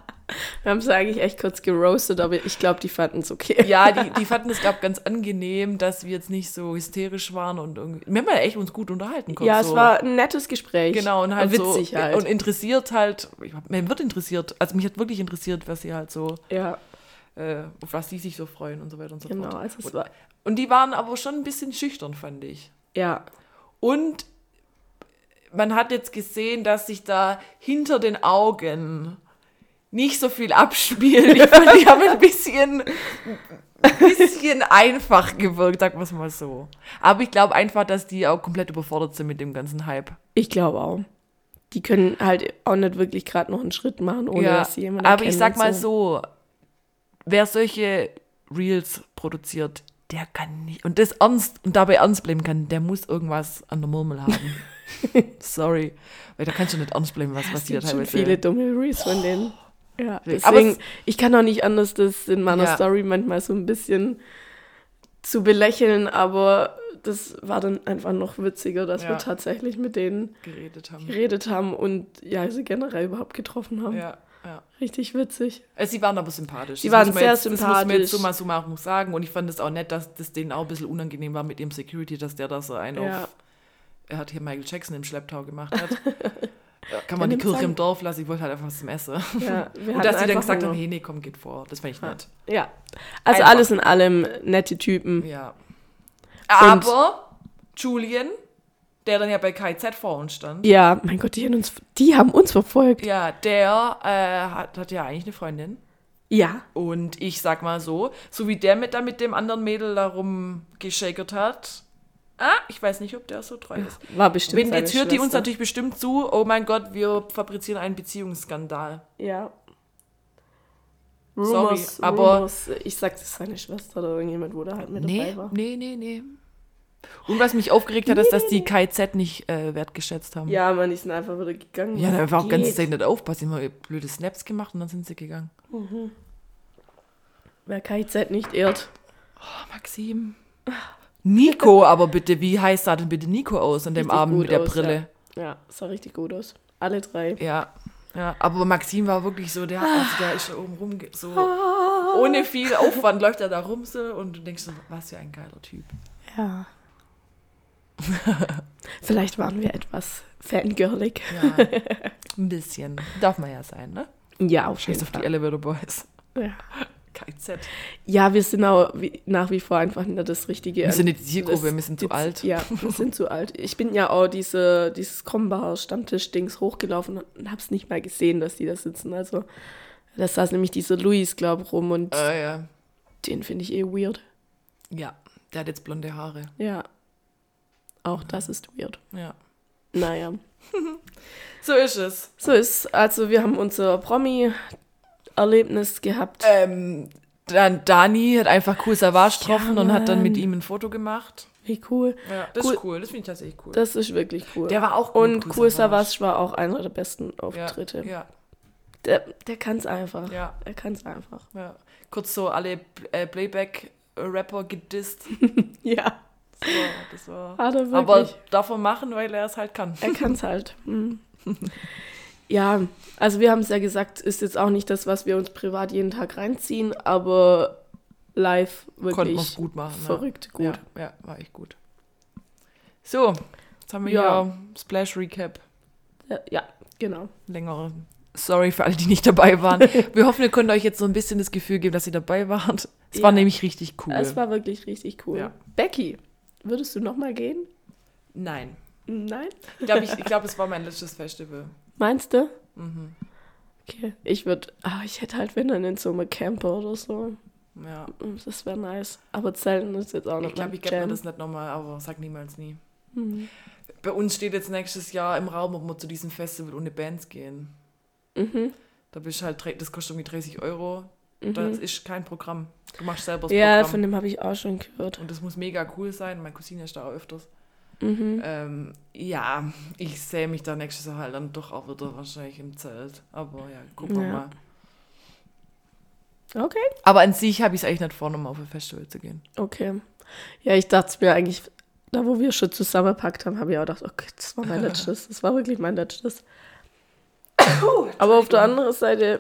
Wir haben es eigentlich echt kurz geroastet, aber ich glaube, die fanden es okay. ja, die, die fanden es, glaube ganz angenehm, dass wir jetzt nicht so hysterisch waren. Und irgendwie, wir haben ja echt uns gut unterhalten. kurz Ja, es so. war ein nettes Gespräch. Genau, und halt witzig so, halt. und interessiert halt, mir wird interessiert, also mich hat wirklich interessiert, was sie halt so, ja, äh, auf was die sich so freuen und so weiter und so genau. fort. Also es und, war, und die waren aber schon ein bisschen schüchtern, fand ich. ja, Und man hat jetzt gesehen, dass sich da hinter den Augen nicht so viel abspielt. Ich fand, die haben ein bisschen, ein bisschen einfach gewirkt, sagen wir es mal so. Aber ich glaube einfach, dass die auch komplett überfordert sind mit dem ganzen Hype. ich glaube auch. Die können halt auch nicht wirklich gerade noch einen Schritt machen, ohne dass sie jemanden aber ich sag mal so, wer solche Reels produziert, der kann nicht, und das ernst, und dabei ernst bleiben kann, der muss irgendwas an der Murmel haben. Sorry. Weil da kannst du nicht ernst bleiben, was Es passiert gibt schon teilweise. viele dumme Reels von denen. Ja, Aber deswegen, es- ich kann auch nicht anders, das in meiner Ja. Story manchmal so ein bisschen zu belächeln, aber das war dann einfach noch witziger, dass Ja. wir tatsächlich mit denen geredet haben. geredet haben und ja, sie generell überhaupt getroffen haben. Ja, ja. Richtig witzig. Also sie waren aber sympathisch. Sie waren sehr jetzt, Das muss man sympathisch. jetzt so mal so mal sagen. Und ich fand es auch nett, dass das denen auch ein bisschen unangenehm war mit dem Security, dass der da so einen auf. Er hat hier Michael Jackson im Schlepptau gemacht hat. Ja, Kann man die Kirche im Dorf lassen? Ich wollte halt einfach was zum Essen. Ja, Und dass die dann gesagt Hunger. haben, hey, nee, komm, geht vor. Das fand ich nett. Ja, also Einfach. alles in allem nette Typen. Ja. Aber Julian, der dann ja bei KZ vor uns stand. Ja, mein Gott, die haben uns, die haben uns verfolgt. Ja, der äh, hat, hat ja eigentlich eine Freundin. Ja. Und ich sag mal so, so wie der mit da mit dem anderen Mädel da rumgeschakert hat, ah, ich weiß nicht, ob der so treu ist. War bestimmt Wenn, jetzt hört die uns Schwester. natürlich bestimmt zu, oh mein Gott, wir fabrizieren einen Beziehungsskandal. Ja. Sorry, Rumors, aber- Rumors, ich sag, das ist seine Schwester oder irgendjemand, wo da halt mit Nee, dabei war. nee, nee, nee. Und was mich aufgeregt hat, ist, dass die KZ nicht äh, wertgeschätzt haben. Ja, man, die sind einfach wieder gegangen. Ja, dann einfach auch ganz? Zeit nicht aufpassen. Immer blöde Snaps gemacht und dann sind sie gegangen. Wer KZ nicht ehrt. Oh, Maxim. Nico, aber bitte, wie heißt da denn bitte Nico aus an dem Richtig Abend mit der aus, Brille? Ja, sah richtig gut aus. Alle drei. Ja. ja. aber Maxim war wirklich so, der, also der ist da oben rum, so ohne viel Aufwand läuft er da rum so und du denkst so, was für ein geiler Typ. Ja. Vielleicht waren wir etwas fangirlig. Ja, ein bisschen. Darf man ja sein, ne? Ja, auf jeden auf die Fall. Elevator Boys. Ja. KZ. ja, wir sind auch wie, nach wie vor einfach nicht das Richtige. Wir sind nicht die Zielgruppe, wir sind zu alt. Ja, wir sind zu alt. Ich bin ja auch diese, dieses Krombacher Stammtisch-Dings hochgelaufen und hab's nicht mal gesehen, dass die da sitzen. Also, da saß nämlich dieser Luis, glaube ich, rum und Äh, ja. den finde ich eh weird. ja, der hat jetzt blonde Haare. Ja. Auch das ist weird. Ja. Naja. So ist es. So ist, also wir haben unser Promi-Erlebnis gehabt. Ähm, dann Dani hat einfach cool Savage Ja, getroffen und hat dann mit ihm ein Foto gemacht. Wie cool. Ja, das Cool. ist cool. Das finde ich tatsächlich cool. Das ist wirklich cool. Der war auch gut, Und Cool Cool Savage. Savage war auch einer der besten ja, Auftritte. ja, Der, der kann es einfach. ja, Er kann es einfach. ja. Kurz so alle äh, Playback-Rapper gedisst. Ja, Das war, das war hat er Aber wirklich. darf er machen, weil er es halt kann. er kann es halt. Hm. Ja, also wir haben es ja gesagt, ist jetzt auch nicht das, was wir uns privat jeden Tag reinziehen, aber live Konnten wirklich gut machen. verrückt gut. Ja, ja, war echt gut. So, jetzt haben wir Ja. hier Splash Recap. Ja, ja genau. Längere. Sorry für alle, die nicht dabei waren. Wir hoffen, ihr könnt euch jetzt so ein bisschen das Gefühl geben, dass ihr dabei wart. Es war Ja. nämlich richtig cool. Es war wirklich richtig cool. Becky, würdest du nochmal gehen? Nein. Nein? Ich glaube, ich, ich glaub, es war mein letztes Festival. Meinst du? Mhm. Okay. Ich würde, ah, ich hätte halt, wenn dann in so einem Camper oder so. Ja. Das wäre nice. Aber Zelten ist jetzt auch noch Ich glaube, ich gebe mir das nicht nochmal, aber sag niemals nie. Mhm. Bei uns steht jetzt nächstes Jahr im Raum, ob wir zu diesem Festival ohne Bands gehen. Mhm. Da bist halt, das kostet irgendwie 30 Euro. Mhm. Das ist kein Programm. Du machst selber das Ja, Programm. von dem habe ich auch schon gehört. Und das muss mega cool sein. Meine Cousine ist da auch öfters. Mhm. Ähm, ja, ich sehe mich da nächstes Jahr halt dann doch auch wieder wahrscheinlich im Zelt. Aber ja, gucken wir Ja. mal. Okay. Aber an sich habe ich es eigentlich nicht vor, nochmal auf ein Festival zu gehen. Okay. Ja, ich dachte mir eigentlich, da wo wir schon zusammengepackt haben, habe ich auch gedacht, okay, das war mein letztes. Das war wirklich mein letztes. Aber auf der anderen Seite,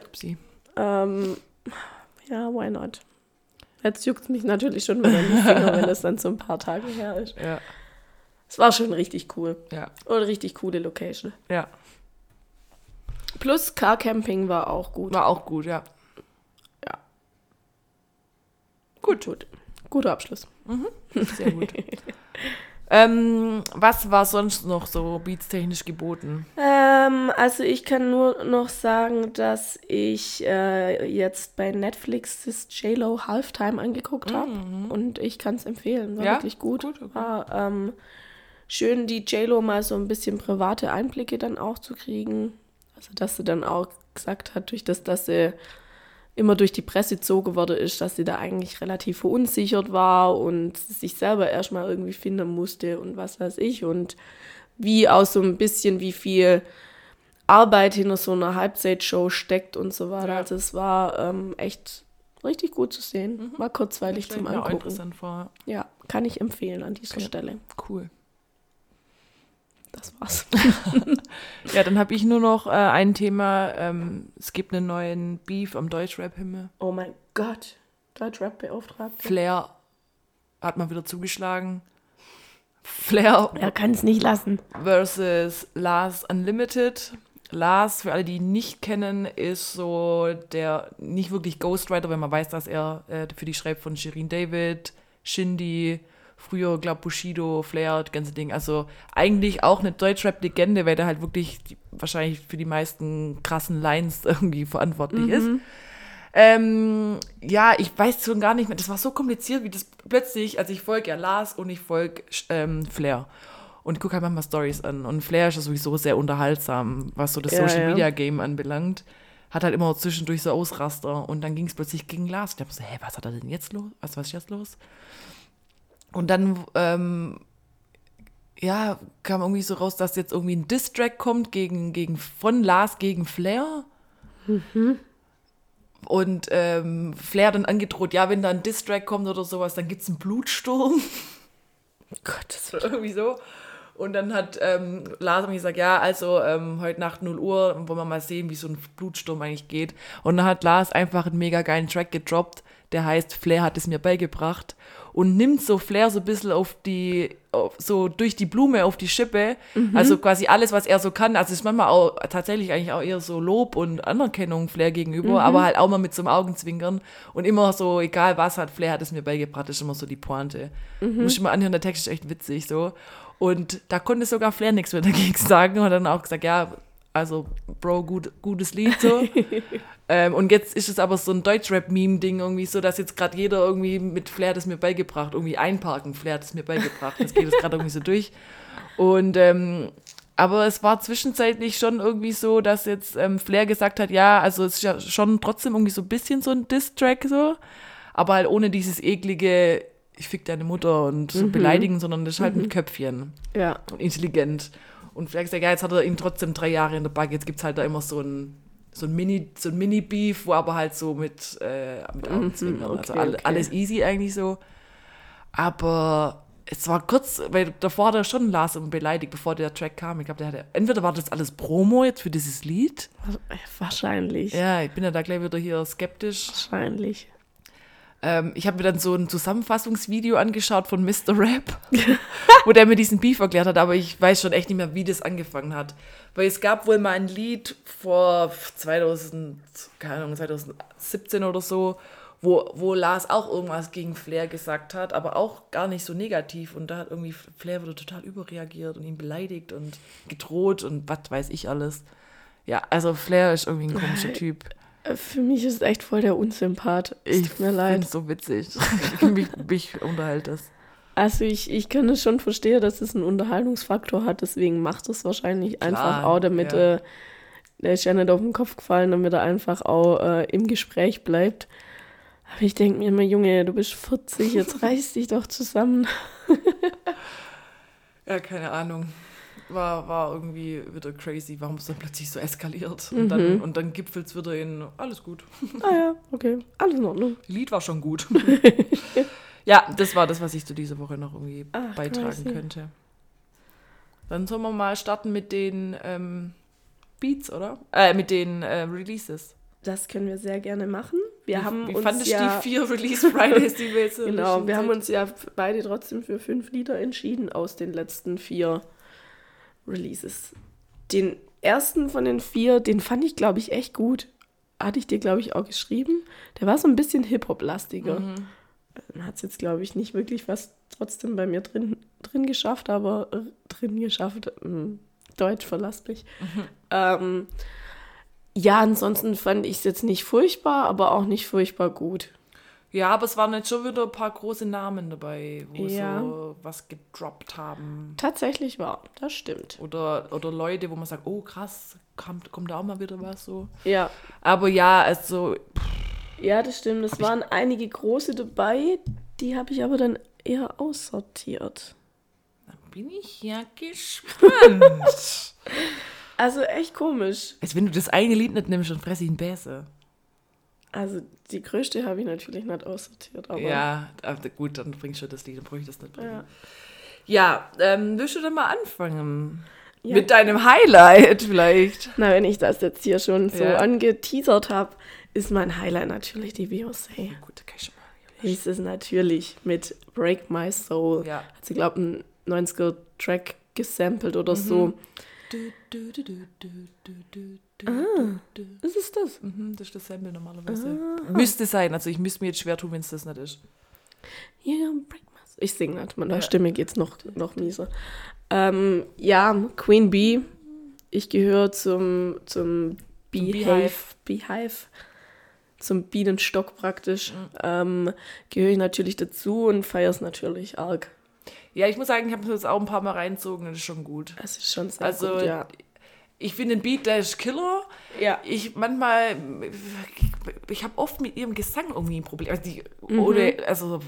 ähm, ja, why not? Jetzt juckt es mich natürlich schon wieder in die Finger, wenn das dann so ein paar Tage her ist. Ja, Es war schon richtig cool. ja, Und richtig coole Location. ja. Plus Car Camping war auch gut. War auch gut, ja. Gut, gut. Guter Abschluss. Sehr gut. ähm, was war sonst noch so beatstechnisch geboten? Ähm, also ich kann nur noch sagen, dass ich äh, jetzt bei Netflix das J-Lo Halftime angeguckt habe und ich kann es empfehlen, war Mhm. Ja? wirklich gut. Gut, okay. War ähm, schön, die J-Lo mal so ein bisschen private Einblicke dann auch zu kriegen. Also dass sie dann auch gesagt hat, durch das, dass sie immer durch die Presse gezogen worden ist, dass sie da eigentlich relativ verunsichert war und sich selber erstmal irgendwie finden musste und was weiß ich und wie auch so ein bisschen, wie viel Arbeit hinter so einer Halbzeitshow steckt und so weiter. Ja. Also es war ähm, echt richtig gut zu sehen. War kurzweilig Stell zum mir auch Angucken. interessant vor. Ja, kann ich empfehlen an dieser Okay. Stelle. Cool. Das war's. Ja, dann habe ich nur noch äh, ein Thema. Ähm, es gibt einen neuen Beef am Deutschrap-Himmel. Oh mein Gott. Deutschrap-Beauftragte. Flair hat mal wieder zugeschlagen. Flair Er kann es nicht lassen. versus Lars Unlimited. Lars, für alle, die ihn nicht kennen, ist so der nicht wirklich Ghostwriter, wenn man weiß, dass er äh, für die schreibt von Shirin David, Shindy, Früher, glaub Bushido, Flair, das ganze Ding. Also eigentlich auch eine Deutschrap-Legende, weil der halt wirklich die, wahrscheinlich für die meisten krassen Lines irgendwie verantwortlich ist. Ähm, ja, ich weiß schon gar nicht mehr. Das war so kompliziert, wie das plötzlich, also ich folge ja Lars und ich folge ähm, Flair. Und gucke halt manchmal Stories an. Und Flair ist ja sowieso sehr unterhaltsam, was so das Ja, Social ja. Media Game anbelangt. Hat halt immer zwischendurch so Ausraster. Und dann ging es plötzlich gegen Lars. Ich dachte so, hä, was hat er denn jetzt los? Was, was ist jetzt los? Und dann, ähm, ja, kam irgendwie so raus, dass jetzt irgendwie ein Diss-Track kommt gegen, gegen, von Lars gegen Flair. Und ähm, Flair dann angedroht, ja, wenn da ein Diss-Track kommt oder sowas, dann gibt es einen Blutsturm. Gott, das Oder irgendwie so. Und dann hat ähm, Lars mir gesagt, ja, also ähm, heute Nacht 0 Uhr wollen wir mal sehen, wie so ein Blutsturm eigentlich geht. Und dann hat Lars einfach einen mega geilen Track gedroppt, der heißt Flair hat es mir beigebracht und nimmt so Flair so ein bisschen auf die, auf, so durch die Blume auf die Schippe. Also quasi alles, was er so kann. Also ist manchmal auch tatsächlich eigentlich auch eher so Lob und Anerkennung Flair gegenüber, aber halt auch mal mit so einem Augenzwinkern. Und immer so, egal was hat, Flair hat es mir beigebracht, ist immer so die Pointe. Muss ich mal anhören, der Text ist echt witzig so. Und da konnte sogar Flair nichts mehr dagegen sagen und hat dann auch gesagt, ja, also Bro, gut, gutes Lied so. ähm, und jetzt ist es aber so ein Deutschrap-Meme-Ding irgendwie so, dass jetzt gerade jeder irgendwie mit Flair es mir beigebracht, irgendwie einparken, Flair hat es mir beigebracht. Das geht jetzt gerade irgendwie so durch. Und ähm, aber es war zwischenzeitlich schon irgendwie so, dass jetzt ähm, Flair gesagt hat, ja, also es ist ja schon trotzdem irgendwie so ein bisschen so ein Diss-Track so, aber halt ohne dieses eklige, ich fick deine Mutter und so beleidigen, sondern das ist halt mit Köpfchen Ja. und intelligent. Und vielleicht sagt, ja, jetzt hat er ihn trotzdem drei Jahre in der Bank, jetzt gibt es halt da immer so ein, so ein Mini, so ein Mini-Beef, wo aber halt so mit, äh, mit Augenzwinkern, okay, also all, okay. alles easy eigentlich so. Aber es war kurz, weil davor hat er schon Lars immer beleidigt, bevor der Track kam. Ich glaube, der hatte, entweder war das alles Promo jetzt für dieses Lied. Wahrscheinlich. Ja, ich bin ja da gleich wieder hier skeptisch. Wahrscheinlich. Ähm, ich habe mir dann so ein Zusammenfassungsvideo angeschaut von Mr. Rap, wo der mir diesen Beef erklärt hat, aber ich weiß schon echt nicht mehr, wie das angefangen hat. Weil es gab wohl mal ein Lied vor 2000, keine Ahnung, 2017 oder so, wo, wo Lars auch irgendwas gegen Flair gesagt hat, aber auch gar nicht so negativ. Und da hat irgendwie Flair wieder total überreagiert und ihn beleidigt und gedroht und was weiß ich alles. Ja, also Flair ist irgendwie ein komischer Typ. Für mich ist es echt voll der Unsympath. Es Ich tut mir leid. so witzig. mich, mich unterhält das. Also ich, ich kann es schon verstehen, dass es einen Unterhaltungsfaktor hat, deswegen macht es wahrscheinlich einfach auch, damit ja. äh, der ist ja nicht auf den Kopf gefallen, damit er einfach auch äh, im Gespräch bleibt. Aber ich denke mir immer, Junge, du bist 40, jetzt reiß dich doch zusammen. Ja, keine Ahnung. War, war irgendwie wieder crazy, warum es dann plötzlich so eskaliert. Mhm. Und dann, und dann gipfelt es wieder in alles gut. Ah ja, okay, alles in Ordnung. Lied war schon gut. ja, das war das, was ich zu dieser Woche noch irgendwie Ach, beitragen crazy. könnte. Dann sollen wir mal starten mit den ähm, Beats, oder? Äh, mit den äh, Releases. Das können wir sehr gerne machen. Wir haben Wie uns fandest du ja, die vier Release Fridays, die wir jetzt Genau, wir haben uns ja beide trotzdem für fünf Lieder entschieden aus den letzten vier Releases. Den ersten von den vier, den fand ich, glaube ich, echt gut. Hatte ich dir, glaube ich, auch geschrieben. Der war so ein bisschen Hip-Hop-lastiger. Hat es jetzt, glaube ich, nicht wirklich was trotzdem bei mir drin, drin geschafft, aber äh, drin geschafft. ähm, Deutsch verlasst mich. Ähm, ja, ansonsten fand ich es jetzt nicht furchtbar, aber auch nicht furchtbar gut. Ja, aber es waren jetzt schon wieder ein paar große Namen dabei, wo Ja. so was gedroppt haben. Tatsächlich war, das stimmt. Oder, oder Leute, wo man sagt, oh krass, kommt, kommt da auch mal wieder was so. Ja, Aber ja, also, ja, das stimmt. Es waren einige große dabei, die habe ich aber dann eher aussortiert. dann bin ich ja gespannt. Also echt komisch. Als wenn du das eine Lied nicht nimmst, dann fresse ich einen Bäse. Also die größte habe ich natürlich nicht aussortiert, aber Ja, gut, dann bringst du das Lied, dann brauche ich das nicht bringen. Ja. Ja, ähm, willst du dann mal anfangen? Ja. Mit deinem Highlight vielleicht. Na, wenn ich das jetzt hier schon so Ja. angeteasert habe, ist mein Highlight natürlich die Beyoncé. Gut, kann ich schon mal. Ist es natürlich mit Break My Soul. Ja. Hat sie, glaube ich, einen 90er-Track gesampelt oder so. Ah. Was ist das? Mhm, das ist das Sample normalerweise. Müsste sein, also ich müsste mir jetzt schwer tun, wenn es das nicht ist. Yeah, break my Ich singe nicht, meiner Stimme geht's noch, noch mieser. Ähm, ja, Queen Bee. Ich gehöre zum, zum Beehive. Beehive. Zum Bienenstock praktisch. Ähm, gehöre ich natürlich dazu und feiere es natürlich arg. Ja, ich muss sagen, ich habe es auch ein paar Mal reinzogen und das ist schon gut. Das ist schon sehr Also, gut, ja. ich finde den Beat, der ist Killer. Ja. Ich manchmal, ich habe oft mit ihrem Gesang irgendwie ein Problem. Also, die, Mhm. ohne, also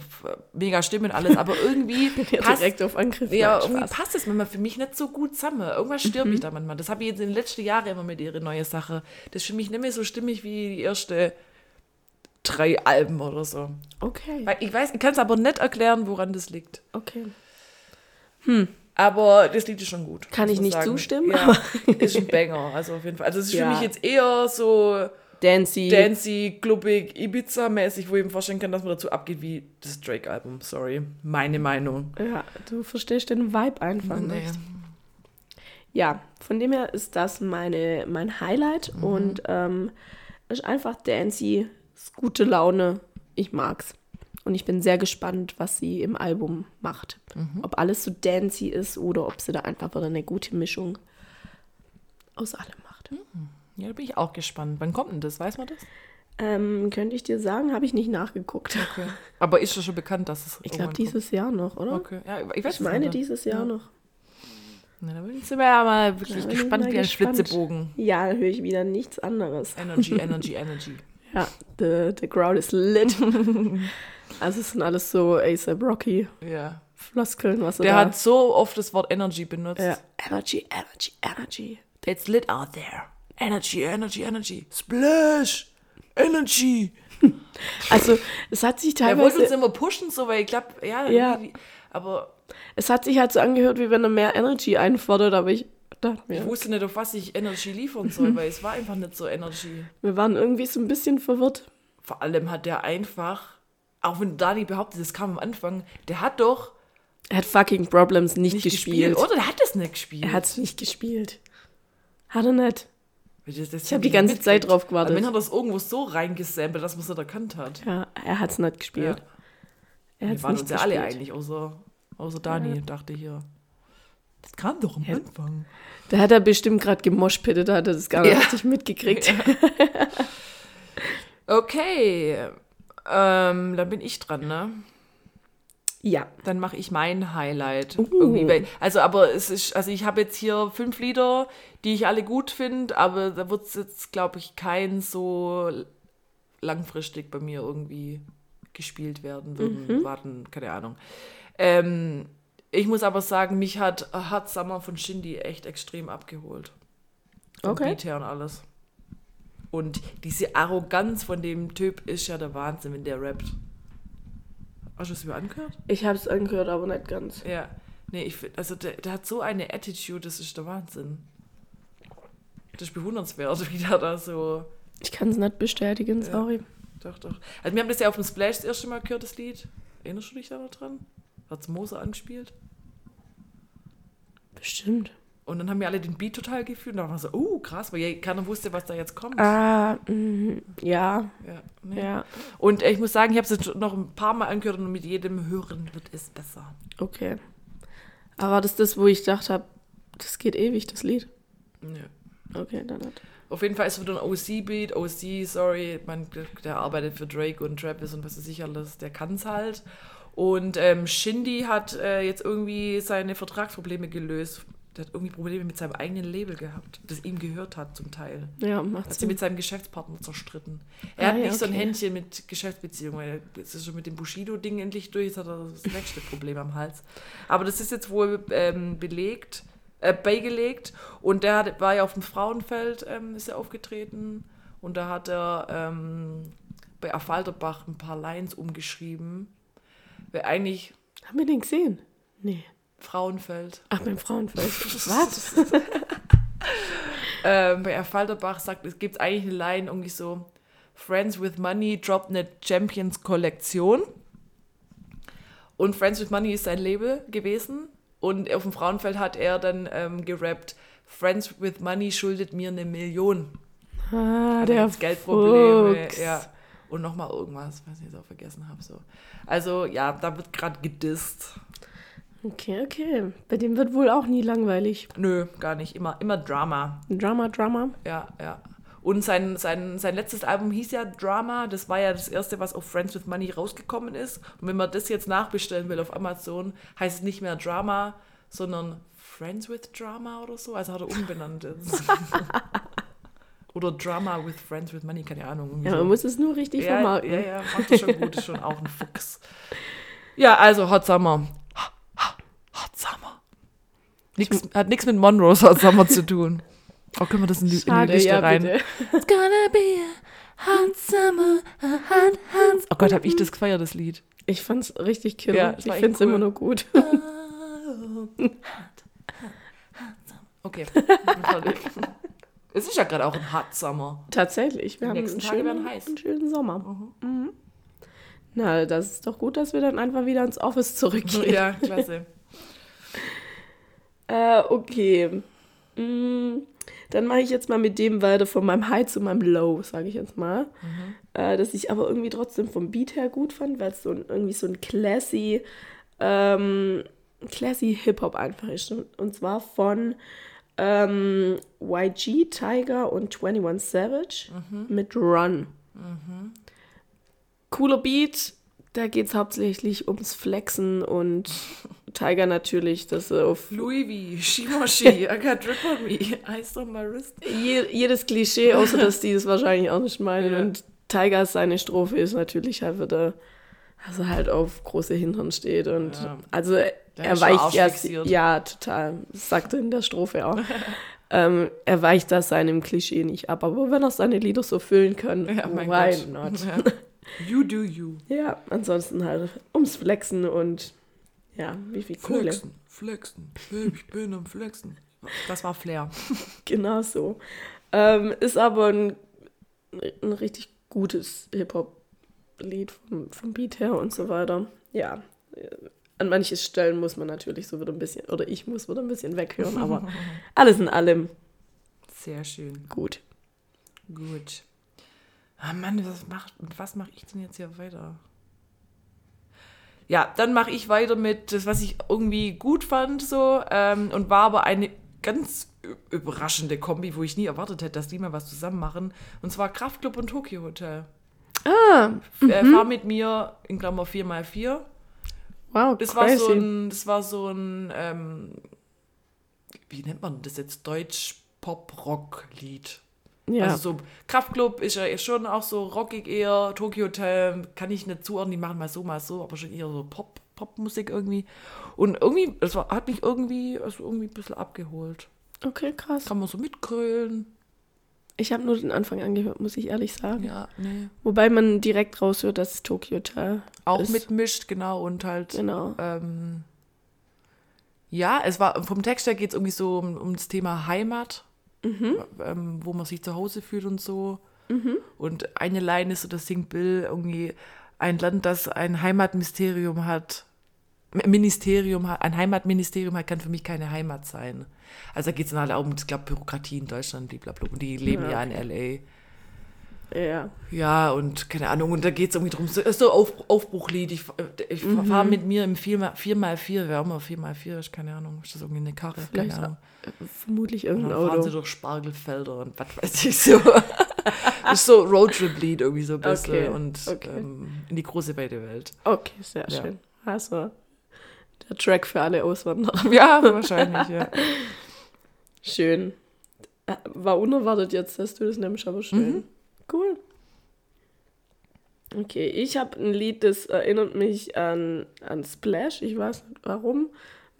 mega Stimme und alles, aber irgendwie Ja, passt, direkt auf Angriff. ja, irgendwie Spaß. passt es manchmal für mich nicht so gut zusammen. Irgendwas stört Mhm. mich da manchmal. Das habe ich jetzt in den letzten Jahren immer mit ihrer neuen Sache. Das ist für mich nicht mehr so stimmig wie die ersten drei Alben oder so. Okay. Weil ich weiß, ich kann es aber nicht erklären, woran das liegt. Okay. Aber das Lied ist schon gut. Kann ich nicht sagen. zustimmen, Ja, aber- ist ein Banger, also auf jeden Fall. Also es ist Ja. für mich jetzt eher so Dancy. dancey, klubbig, Ibiza-mäßig, wo ich mir vorstellen kann, dass man dazu abgeht wie das Drake-Album. Sorry, meine Meinung. Ja, du verstehst den Vibe einfach Nee. nicht. Ja, von dem her ist das meine, mein Highlight Mhm. und ähm, ist einfach Dancy, ist gute Laune. Ich mag's. Und ich bin sehr gespannt, was sie im Album macht. Mhm. Ob alles so Dancy ist oder ob sie da einfach wieder eine gute Mischung aus allem macht. Ja, da bin ich auch gespannt. Wann kommt denn das? Weiß man das? Ähm, könnte ich dir sagen, habe ich nicht nachgeguckt. Okay. Aber ist schon schon bekannt, dass es Ich glaube, dieses Jahr noch, oder? kommt? Okay. Ja, ich weiß Ich meine, nicht. dieses Jahr Ja. noch. Na, da sind wir ja mal wirklich bin ich gespannt mal wie ein gespannt. Flitzebogen. Ja, da höre ich wieder nichts anderes. Energy, Energy, Energy. Ja, the, the crowd is lit. also es sind alles so ASAP Rocky Ja. Floskeln, was er Der da... hat so oft das Wort Energy benutzt. ja, Energy, Energy, Energy. It's lit out there. Energy, Energy, Energy. Splash! Energy! Also es hat sich Er wollte uns teilweise... immer pushen, so, weil ich glaube, ja, Ja. aber Es hat sich halt so angehört, wie wenn er mehr Energy einfordert, aber ich dachte ich mir, wusste nicht, auf was ich Energy liefern soll, weil es war einfach nicht so Energy. wir waren irgendwie so ein bisschen verwirrt. Vor allem hat der einfach, auch wenn Dani behauptet, das kam am Anfang, der hat doch Er hat fucking Problems nicht, nicht gespielt. gespielt. Oder der hat es nicht gespielt. Er hat es nicht gespielt. Hat er nicht. Das, das Ich habe die ganze Zeit drauf Aber wenn gewartet. er das irgendwo so reingesampelt, dass man es nicht erkannt hat. Ja, er hat es nicht gespielt. Ja. Er hat Wir es waren nicht uns ja alle einig, außer, außer Dani, dachte hier. Das kam doch am Anfang. Da hat er bestimmt gerade gemoshpittet, da hat er das gar nicht Ja. richtig mitgekriegt. Okay, ähm, dann bin ich dran, ne? Ja. Dann mache ich mein Highlight. Uh. Also, aber es ist, also ich habe jetzt hier fünf Lieder, die ich alle gut finde, aber da wird es jetzt, glaube ich, kein so langfristig bei mir irgendwie gespielt werden würden. Warten, keine Ahnung. Ähm, ich muss aber sagen, mich hat Hot Summer von Shindy echt extrem abgeholt. Vom Okay. Beat her und alles. Und diese Arroganz von dem Typ ist ja der Wahnsinn, wenn der rappt. Hast du es mir angehört? Ich habe es angehört, aber nicht ganz. Ja. Nee, ich find, also der, der hat so eine Attitude, das ist der Wahnsinn. Das ist bewundernswert, wie der da so. Ich kann es nicht bestätigen, sorry. Doch, doch. Also, wir haben das ja auf dem Splash das erste Mal gehört, das Lied. Erinnerst du dich da noch dran? Hat's Moser angespielt? Bestimmt. Und dann haben wir alle den Beat total gefühlt. Und da war so, oh, krass, weil keiner wusste, was da jetzt kommt. Ah, mhm, ja, Ja, nee. ja, Und äh, ich muss sagen, ich habe es jetzt noch ein paar Mal angehört und mit jedem Hören wird es besser. okay. Aber das das, wo ich gedacht habe, das geht ewig, das Lied? Ja. Okay, dann nicht. Auf jeden Fall ist es wieder ein OC-Beat. OC, sorry, man, der arbeitet für Drake und Travis und was ich alles, der kann es halt. Und ähm, Shindy hat äh, jetzt irgendwie seine Vertragsprobleme gelöst. Der hat irgendwie Probleme mit seinem eigenen Label gehabt, das ihm gehört hat zum Teil. Ja, macht Hat sich Sinn. mit seinem Geschäftspartner zerstritten. Er Ah, hat ja, nicht so ein okay. Händchen mit Geschäftsbeziehungen. weil Jetzt ist schon mit dem Bushido-Ding endlich durch, jetzt hat er das nächste Problem am Hals. Aber das ist jetzt wohl ähm, belegt, äh, beigelegt. Und der hat, war ja auf dem Frauenfeld, ähm, ist er aufgetreten. Und da hat er ähm, bei Affalterbach ein paar Lines umgeschrieben. Weil eigentlich Haben wir den gesehen? Nee. Frauenfeld. Ach, beim Frauenfeld. Was? ähm, bei Affalterbach sagt, es gibt eigentlich eine Line irgendwie so, Friends with Money droppt eine Champions-Kollektion. Und Friends with Money ist sein Label gewesen. Und auf dem Frauenfeld hat er dann ähm, gerappt, Friends with Money schuldet mir eine Million. Ah, Hat der jetzt Geldprobleme. Fuchs. Ja. und nochmal irgendwas, was ich jetzt auch vergessen habe. So. Also ja, da wird gerade gedisst. Okay, okay. Bei dem wird wohl auch nie langweilig. Nö, gar nicht. Immer, immer Drama. Drama, Drama. Ja, ja. Und sein, sein, sein letztes Album hieß ja Drama. Das war ja das erste, was auf Friends with Money rausgekommen ist. Und wenn man das jetzt nachbestellen will auf Amazon, heißt es nicht mehr Drama, sondern Friends with Drama oder so. Also hat er umbenannt oder Drama with Friends with Money, keine Ahnung. Ja, so. man muss es nur richtig ja, vermarkten. ja, ja, macht schon gut, ist schon auch ein Fuchs. Ja, also Hot Summer. Hot Summer. Nix, hat nichts mit Monroe's Hot Summer zu tun. Oh, können wir das in die, in die Schade, Liste ja, rein? bitte. It's gonna be a hot summer, a hot, hot Oh Gott, hab ich das gefeiert, das Lied. Ich fand's richtig killer. Ja, ich find's cool. immer nur gut. Okay, bin fertig. Es ist ja gerade auch ein Hot Summer. Tatsächlich, wir Die haben einen nächsten Tage werden schönen, heiß. einen schönen Sommer. Mhm. Na, das ist doch gut, dass wir dann einfach wieder ins Office zurückgehen. Ja, klasse. Äh, okay. Mm, dann mache ich jetzt mal mit dem weiter von meinem High zu meinem Low, sage ich jetzt mal. Mhm. Äh, das ich aber irgendwie trotzdem vom Beat her gut fand, weil es so ein, irgendwie so ein classy, ähm, classy Hip-Hop einfach ist. Und, zwar von ähm, YG, Tiger und 21 Savage Mhm. mit Run. Cooler Beat, da geht es hauptsächlich ums Flexen und Tiger natürlich, dass er auf Louis V, Shimoshi, I got drip on me, ice on my wrist. je, jedes Klischee, außer dass die das wahrscheinlich auch nicht meinen. Ja. Und Tiger, seine Strophe ist natürlich halt wieder, dass er halt auf große Hintern steht. Und Ja. also er, er weicht ja, ja, total. Das sagt er in der Strophe auch. ähm, er weicht das seinem Klischee nicht ab. Aber wenn er seine Lieder so füllen kann, Ja, why Gott. not? Ja. You do you. Ja, ansonsten halt ums Flexen und ja, wie viel Kohle. Flexen, flexen, Baby, ich bin am Flexen. Das war Flair. Genau so. Ähm, ist aber ein, ein richtig gutes Hip-Hop-Lied vom, vom Beat her und so weiter. Ja, äh, an manchen Stellen muss man natürlich so wieder ein bisschen, oder ich muss wieder ein bisschen weghören, aber alles in allem Sehr schön. gut. Gut. Ah Mann, was macht, was mache ich denn jetzt hier weiter? Ja, dann mache ich weiter mit das, was ich irgendwie gut fand, so, ähm, und war aber eine ganz überraschende Kombi, wo ich nie erwartet hätte, dass die mal was zusammen machen. Und zwar Kraftclub und Tokyo Hotel. Ah, F- Äh, fahr mit mir in Klammer 4x4. wow, Das crazy. war so ein, das war so ein, ähm, wie nennt man das jetzt? Deutsch-Pop-Rock-Lied. Ja. Also so Kraftclub ist ja schon auch so rockig eher, Tokyo Hotel kann ich nicht zuordnen, die machen mal so, mal so, aber schon eher so Pop, Popmusik irgendwie. Und irgendwie, es war, hat mich irgendwie, also irgendwie ein bisschen abgeholt. okay, krass. Kann man so mitgrölen. Ich habe nur den Anfang angehört, muss ich ehrlich sagen. Ja, nee. Wobei man direkt raushört, dass es Tokyo Hotel Auch ist. mitmischt, genau, und halt. Genau. Ähm, ja, es war vom Text her geht es irgendwie so um, um das Thema Heimat, ähm, wo man sich zu Hause fühlt und so. Und eine Line ist so, das singt Bill irgendwie ein Land, das ein Heimatmysterium hat. Ministerium hat, ein Heimatministerium hat, kann für mich keine Heimat sein. Also da geht es dann halt auch um, ich glaube, Bürokratie in Deutschland, blablabla. Und die leben ja, Ja, in L.A. Ja. Ja, und keine Ahnung, und da geht es irgendwie drum, so, ist so Auf, Aufbruchlied. Ich, ich Mhm. fahre mit mir im 4x4, wer immer 4x4 ist, keine Ahnung, ist das irgendwie eine Karre? Vielleicht keine Ahnung. Vermutlich irgendein dann fahren sie Auto. durch Spargelfelder und was weiß ich so. ist so Roadtrip-Lied irgendwie so ein bisschen Okay, und okay. Ähm, in die große weite Welt. Okay, sehr Ja. schön. Also, der Track für alle Auswanderer. Ja, wahrscheinlich, ja. Schön. Äh, War unerwartet jetzt, dass du das nimmst, aber schön. Mhm. Cool. Okay, ich habe ein Lied, das erinnert mich an, an Splash. Ich weiß nicht warum,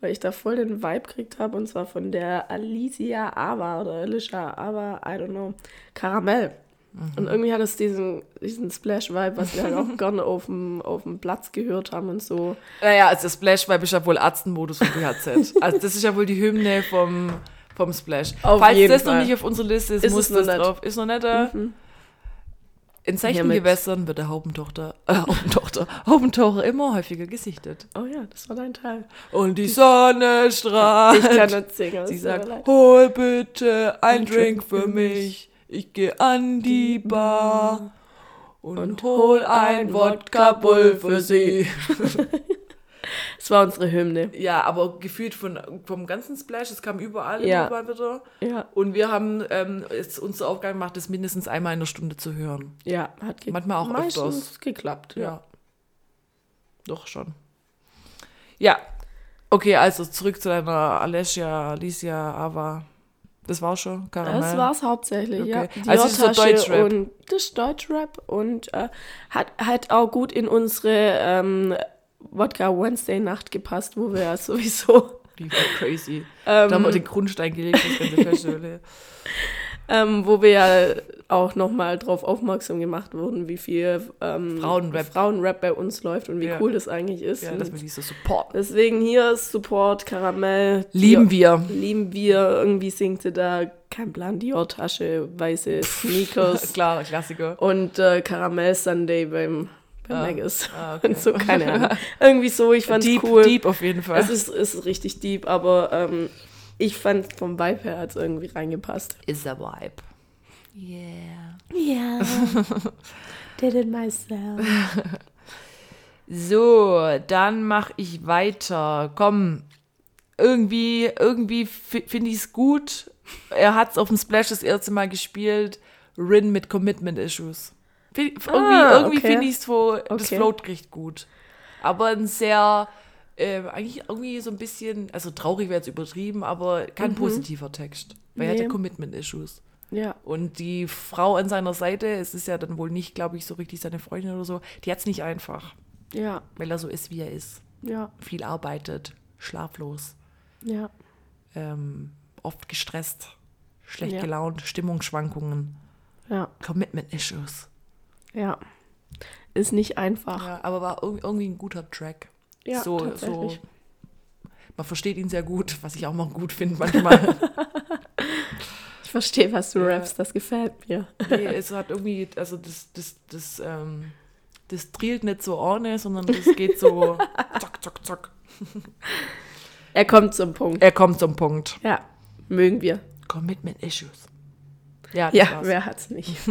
weil ich da voll den Vibe gekriegt habe. Und zwar von der Alicia Ava oder Alicia Ava, I don't know, Karamell. Mhm. Und irgendwie hat es diesen, diesen Splash-Vibe, was wir halt auch gerne auf dem, auf dem Platz gehört haben und so. Naja, also Splash Vibe ist ja wohl Arztenmodus vom BHZ. Also das ist ja wohl die Hymne vom, vom Splash. Auf Falls das noch Fall. nicht auf unserer Liste ist, Ist muss noch das drauf. Ist noch nicht da. In seichten Hiermit. Gewässern wird der Haubentochter, äh, Haubentochter, Haubentaucher immer häufiger gesichtet. Oh ja, das war dein Teil. Und die Sonne strahlt. Ich kann nicht singen. Sie sagt, hol bitte ein Drink für mich. Ich gehe an die Bar. Und, hol ein Wodka-Bull für sie. Das war unsere Hymne. Ja, aber gefühlt von, vom ganzen Splash, es kam überall Ja. immer wieder. Ja, Und wir haben ähm, es uns zur Aufgabe gemacht, das mindestens einmal in der Stunde zu hören. ja, hat ge Manchmal auch meistens öfters. geklappt. Ja. Ja. Doch schon. Ja. Okay, also zurück zu deiner Alessia, Alicia, Ava. Das war schon, Karamell. Das war's hauptsächlich, ja. Okay. Also es ist so Deutschrap. Und das ist Deutschrap und äh, hat, hat auch gut in unsere ähm, Wodka Wednesday Nacht gepasst, wo wir ja sowieso, crazy. ähm, da haben wir den Grundstein gelegt, das ganze Festival. ähm, wo wir ja auch nochmal drauf aufmerksam gemacht wurden, wie viel ähm, Frauenrap. Frauenrap bei uns läuft und wie Ja. cool das eigentlich ist. ja, dass wir die so supporten. deswegen hier Support, Karamell. Lieben Dior- wir. Lieben wir. Irgendwie singt sie da, kein Plan, Dior-Tasche, weiße Sneakers. Klar, Klassiker. und äh, Karamell Sunday beim, beim Ah. Maggis. Ah, okay. Und so, keine Ahnung. Irgendwie so, ich fand's Deep, cool. deep auf jeden Fall. Es ist, ist richtig deep, aber ähm, ich fand vom Vibe her hat es irgendwie reingepasst. is a vibe. Yeah. Ja. Did it myself. So, dann mache ich weiter. Komm, irgendwie, irgendwie fi- finde ich es gut. Er hat es auf dem Splash das erste Mal gespielt. Rin mit Commitment Issues. Irgendwie, Ah, irgendwie okay. finde ich es so, das Okay. float recht gut. Aber ein sehr, äh, eigentlich irgendwie so ein bisschen, also traurig wäre jetzt übertrieben, aber kein positiver Text. Weil er Nee. hatte Commitment Issues. Ja. Und die Frau an seiner Seite, es ist ja dann wohl nicht, glaube ich, so richtig seine Freundin oder so, die hat es nicht einfach, Ja. weil er so ist, wie er ist. Ja. Viel arbeitet, schlaflos, Ja. ähm, oft gestresst, schlecht Ja. gelaunt, Stimmungsschwankungen, Ja. Commitment Issues. Ja. Ist nicht einfach. Ja, aber war irg- irgendwie ein guter Track. Ja, so, so, tatsächlich. man versteht ihn sehr gut, was ich auch mal gut finde manchmal. Ich verstehe, was du Ja. rappst, das gefällt mir. nee, es hat irgendwie, also das, das, das, ähm, das drillt nicht so ohne, sondern das geht so zack, zack, zack. Er kommt zum Punkt. Er kommt zum Punkt. Ja. Mögen wir. Commitment Issues. Ja, Ja, war's. wer hat's nicht?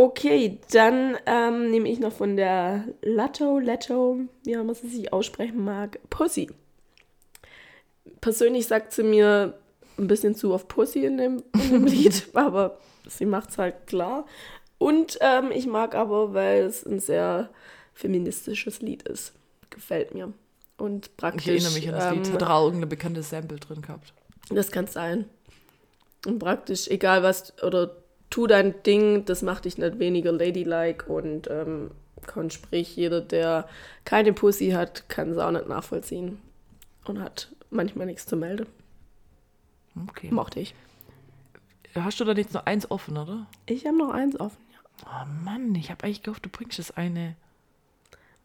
okay, dann ähm, nehme ich noch von der Latto, Letto, wie immer sie sich aussprechen mag, Pussy. Persönlich sagt sie mir ein bisschen zu auf Pussy in dem, in dem Lied, aber sie macht's halt klar. Und ähm, ich mag aber, weil es ein sehr feministisches Lied ist. Gefällt mir. Und praktisch. Ich erinnere mich an das Lied. ähm, Hat er auch irgendeine bekannte Sample drin gehabt. das kann sein. Und praktisch, egal was, oder tu dein Ding, das macht dich nicht weniger ladylike und ähm, kann sprich, jeder, der keine Pussy hat, kann es auch nicht nachvollziehen und hat manchmal nichts zu melden. Okay. Mochte ich. Hast du da jetzt noch eins offen, oder? Ich habe noch eins offen, ja. Oh Mann, ich habe eigentlich gehofft, du bringst das eine.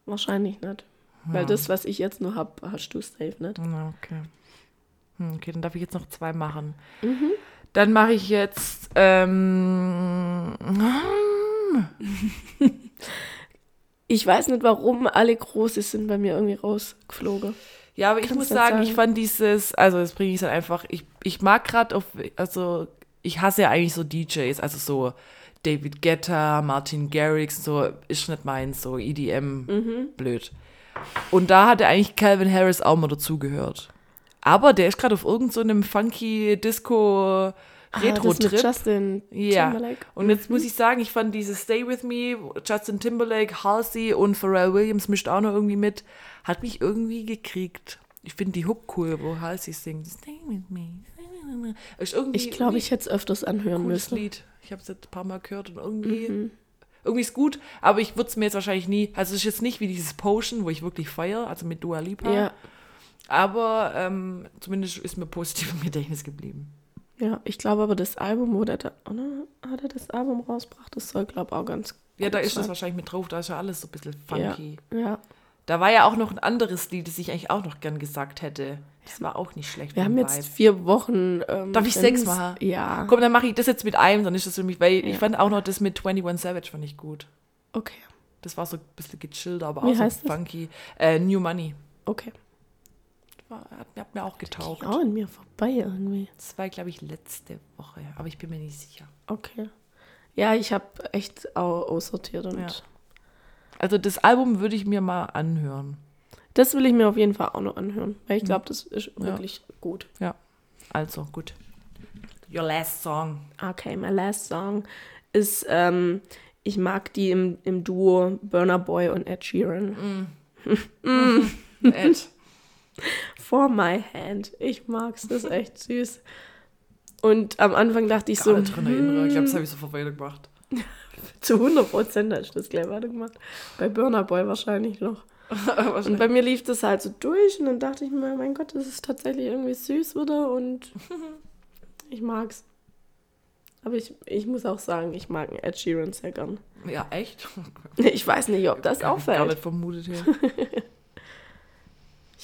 Wahrscheinlich nicht. Weil das, was ich jetzt nur habe, hast du safe nicht. Okay. Hm, Okay, dann darf ich jetzt noch zwei machen. Mhm. Dann mache ich jetzt. Ähm, Ich weiß nicht, warum alle Große sind bei mir irgendwie rausgeflogen. ja, aber ich Kannst muss du sagen, sagen? ich fand dieses, also das bringe ich dann einfach, ich, ich mag gerade auf, also ich hasse ja eigentlich so DJs, also so David Guetta, Martin Garrix, so ist nicht meins, so EDM, Mhm. blöd. Und da hat er eigentlich Calvin Harris auch mal dazugehört. Aber der ist gerade auf irgendeinem so funky Disco Ah, Retro-Trip. Justin Ja. Timberlake. Und jetzt muss ich sagen, ich fand dieses Stay With Me, Justin Timberlake, Halsey und Pharrell Williams mischt auch noch irgendwie mit, hat mich irgendwie gekriegt. Ich finde die Hook cool, wo Halsey singt. Stay With Me. Ist irgendwie, Ich glaube, ich hätte es öfters anhören cooles müssen. Lied. Ich habe es jetzt ein paar Mal gehört und irgendwie, Mhm. irgendwie ist gut, aber ich würde es mir jetzt wahrscheinlich nie, also es ist jetzt nicht wie dieses Potion, wo ich wirklich feiere, also mit Dua Lipa, Ja, aber ähm, zumindest ist mir positiv im Gedächtnis geblieben. ja. Ich glaube aber, das Album, wo der da, oder? Hat er das Album rausgebracht? Das soll, glaube ich, auch ganz Ja, gut da ist das wahrscheinlich mit drauf, da ist ja alles so ein bisschen funky. Ja. Da war ja auch noch ein anderes Lied, das ich eigentlich auch noch gern gesagt hätte. Das war auch nicht schlecht. Wir haben jetzt Vibe. vier Wochen. Ähm, Darf ich sechs machen? Ja. Komm, dann mache ich das jetzt mit einem, dann ist das für mich, weil ich Ja. fand auch noch das mit 21 Savage fand ich gut. Okay. Das war so ein bisschen gechillt, aber Wie auch so funky. Äh, New Money. Okay. War, hat, hat mir auch getaucht. Auch an mir vorbei irgendwie. Das war, glaube ich, letzte Woche, aber ich bin mir nicht sicher. Okay. Ja, ich habe echt au- aussortiert und Ja. Also das Album würde ich mir mal anhören. das will ich mir auf jeden Fall auch noch anhören, weil ich Mhm. glaube, das ist wirklich gut. Also, gut. Your last song. Okay, my last song ist, ähm, ich mag die im, im Duo Burner Boy und Ed Sheeran. Ed. For my hand. Ich mag's, das ist echt süß. Und am Anfang dachte ich Gar so, nicht dran erinnere. Ich glaube, das hm, habe ich sofort weitergemacht. zu 100 Prozent hast du das gleich weitergemacht. Bei Burner Boy wahrscheinlich noch. Und bei mir lief das halt so durch und dann dachte ich mir, mein Gott, das ist tatsächlich irgendwie süß wieder und ich mag's. Aber ich, ich muss auch sagen, ich mag einen Ed Sheeran sehr gern. Ja, echt? Ich weiß nicht, ob das nicht- Gar auffällt. nicht vermutet hier.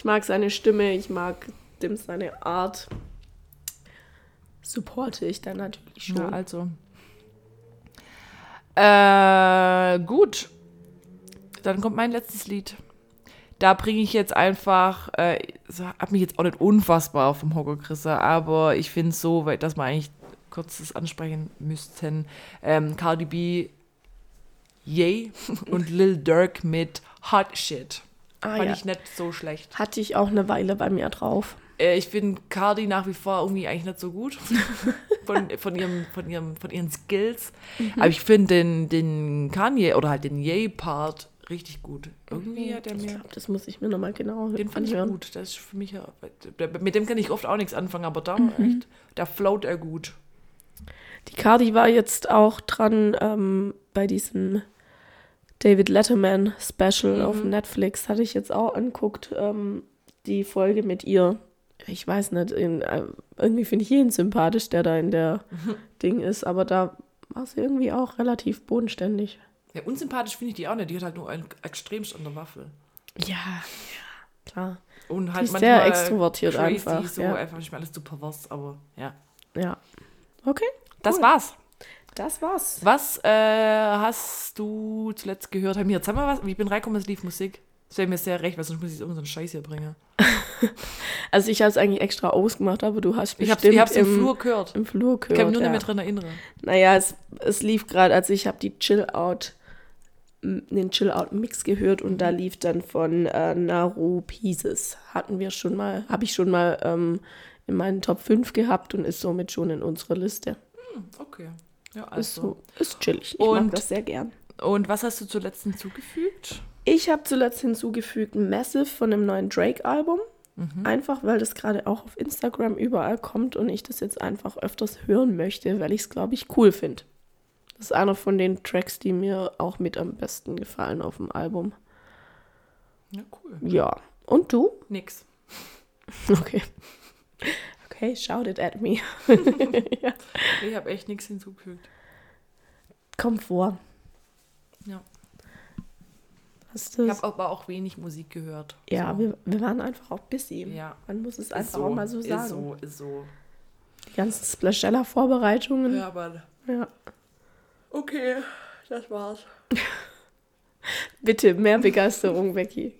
Ich mag seine Stimme, ich mag dem seine Art. Supporte ich dann natürlich schon. Ja, also. Äh, gut. Dann kommt mein letztes Lied. Da bringe ich jetzt einfach, äh, so, hab mich jetzt auch nicht unfassbar vom Hocker gerissen, aber ich finde es so, weil, dass wir eigentlich kurz das ansprechen müssten. Ähm, Cardi B, Yay und Lil Durk mit Hot Shit. Ah, Fand ja. ich nicht so schlecht. Hatte ich auch eine Weile bei mir drauf. Äh, ich finde Cardi nach wie vor irgendwie eigentlich nicht so gut. von, von, ihrem, von, ihrem, von ihren Skills. Aber ich finde den, den Kanye oder halt den Ye-Part richtig gut. Irgendwie hat er Ich mir. glaube, das muss ich mir nochmal genau Den fand ich anhören. gut. Das ist für mich ja. Mit dem kann ich oft auch nichts anfangen, aber da Mhm. echt, da float er gut. Die Cardi war jetzt auch dran ähm, bei diesem David Letterman Special Mhm. auf Netflix. Hatte ich jetzt auch anguckt, ähm, die Folge mit ihr. Ich weiß nicht, in, äh, irgendwie finde ich jeden sympathisch, der da in der Mhm. Ding ist, aber da war sie irgendwie auch relativ bodenständig. Ja, unsympathisch finde ich die auch nicht. Die hat halt nur ein extremst an der Waffe. Ja, ja, klar. Und halt ist sehr manchmal extrovertiert crazy, einfach, So ja. einfach nicht mehr alles zu pervers, aber ja. Ja. Okay, Das Cool. war's. Das war's. Was äh, hast du zuletzt gehört? Haben wir jetzt mal was? Ich bin reingekommen, es lief Musik. Das wäre mir sehr recht, weil sonst muss ich irgendeinen Scheiß hier bringen. Also ich habe es eigentlich extra ausgemacht, aber du hast Ich bestimmt ich hab's im, im, Flur gehört. im Flur Ich gehört. kann mich nur ja. nicht mehr dran erinnern. Naja, es, es lief gerade, also ich habe die Chill-Out, den Chill-Out-Mix gehört und da lief dann von äh, Naru Pieces. Hatten wir schon mal, habe ich schon mal ähm, in meinen Top 5 gehabt und ist somit schon in unserer Liste. Okay. Ja, Ist, also. so, ist chillig. Ich mag Und- das sehr gern. Und was hast du zuletzt hinzugefügt? Ich habe zuletzt hinzugefügt Massive von dem neuen Drake-Album. Einfach, weil das gerade auch auf Instagram überall kommt und ich das jetzt einfach öfters hören möchte, weil ich es, glaube ich, cool finde. Das ist einer von den Tracks, die mir auch mit am besten gefallen auf dem Album. Ja, cool. Ja. Und du? Nix. Okay. Okay, shout it at me. Ich habe echt nichts hinzugefügt. Komm vor. Ja. Hast Ich habe aber auch wenig Musik gehört. Ja, so. wir, wir waren einfach auch busy. Ja. Man muss es Ist einfach auch mal so ist sagen. so, ist so. Die ganzen Splashella-Vorbereitungen. Ja, aber. ja. Okay, das war's. Bitte, mehr Begeisterung, Becky.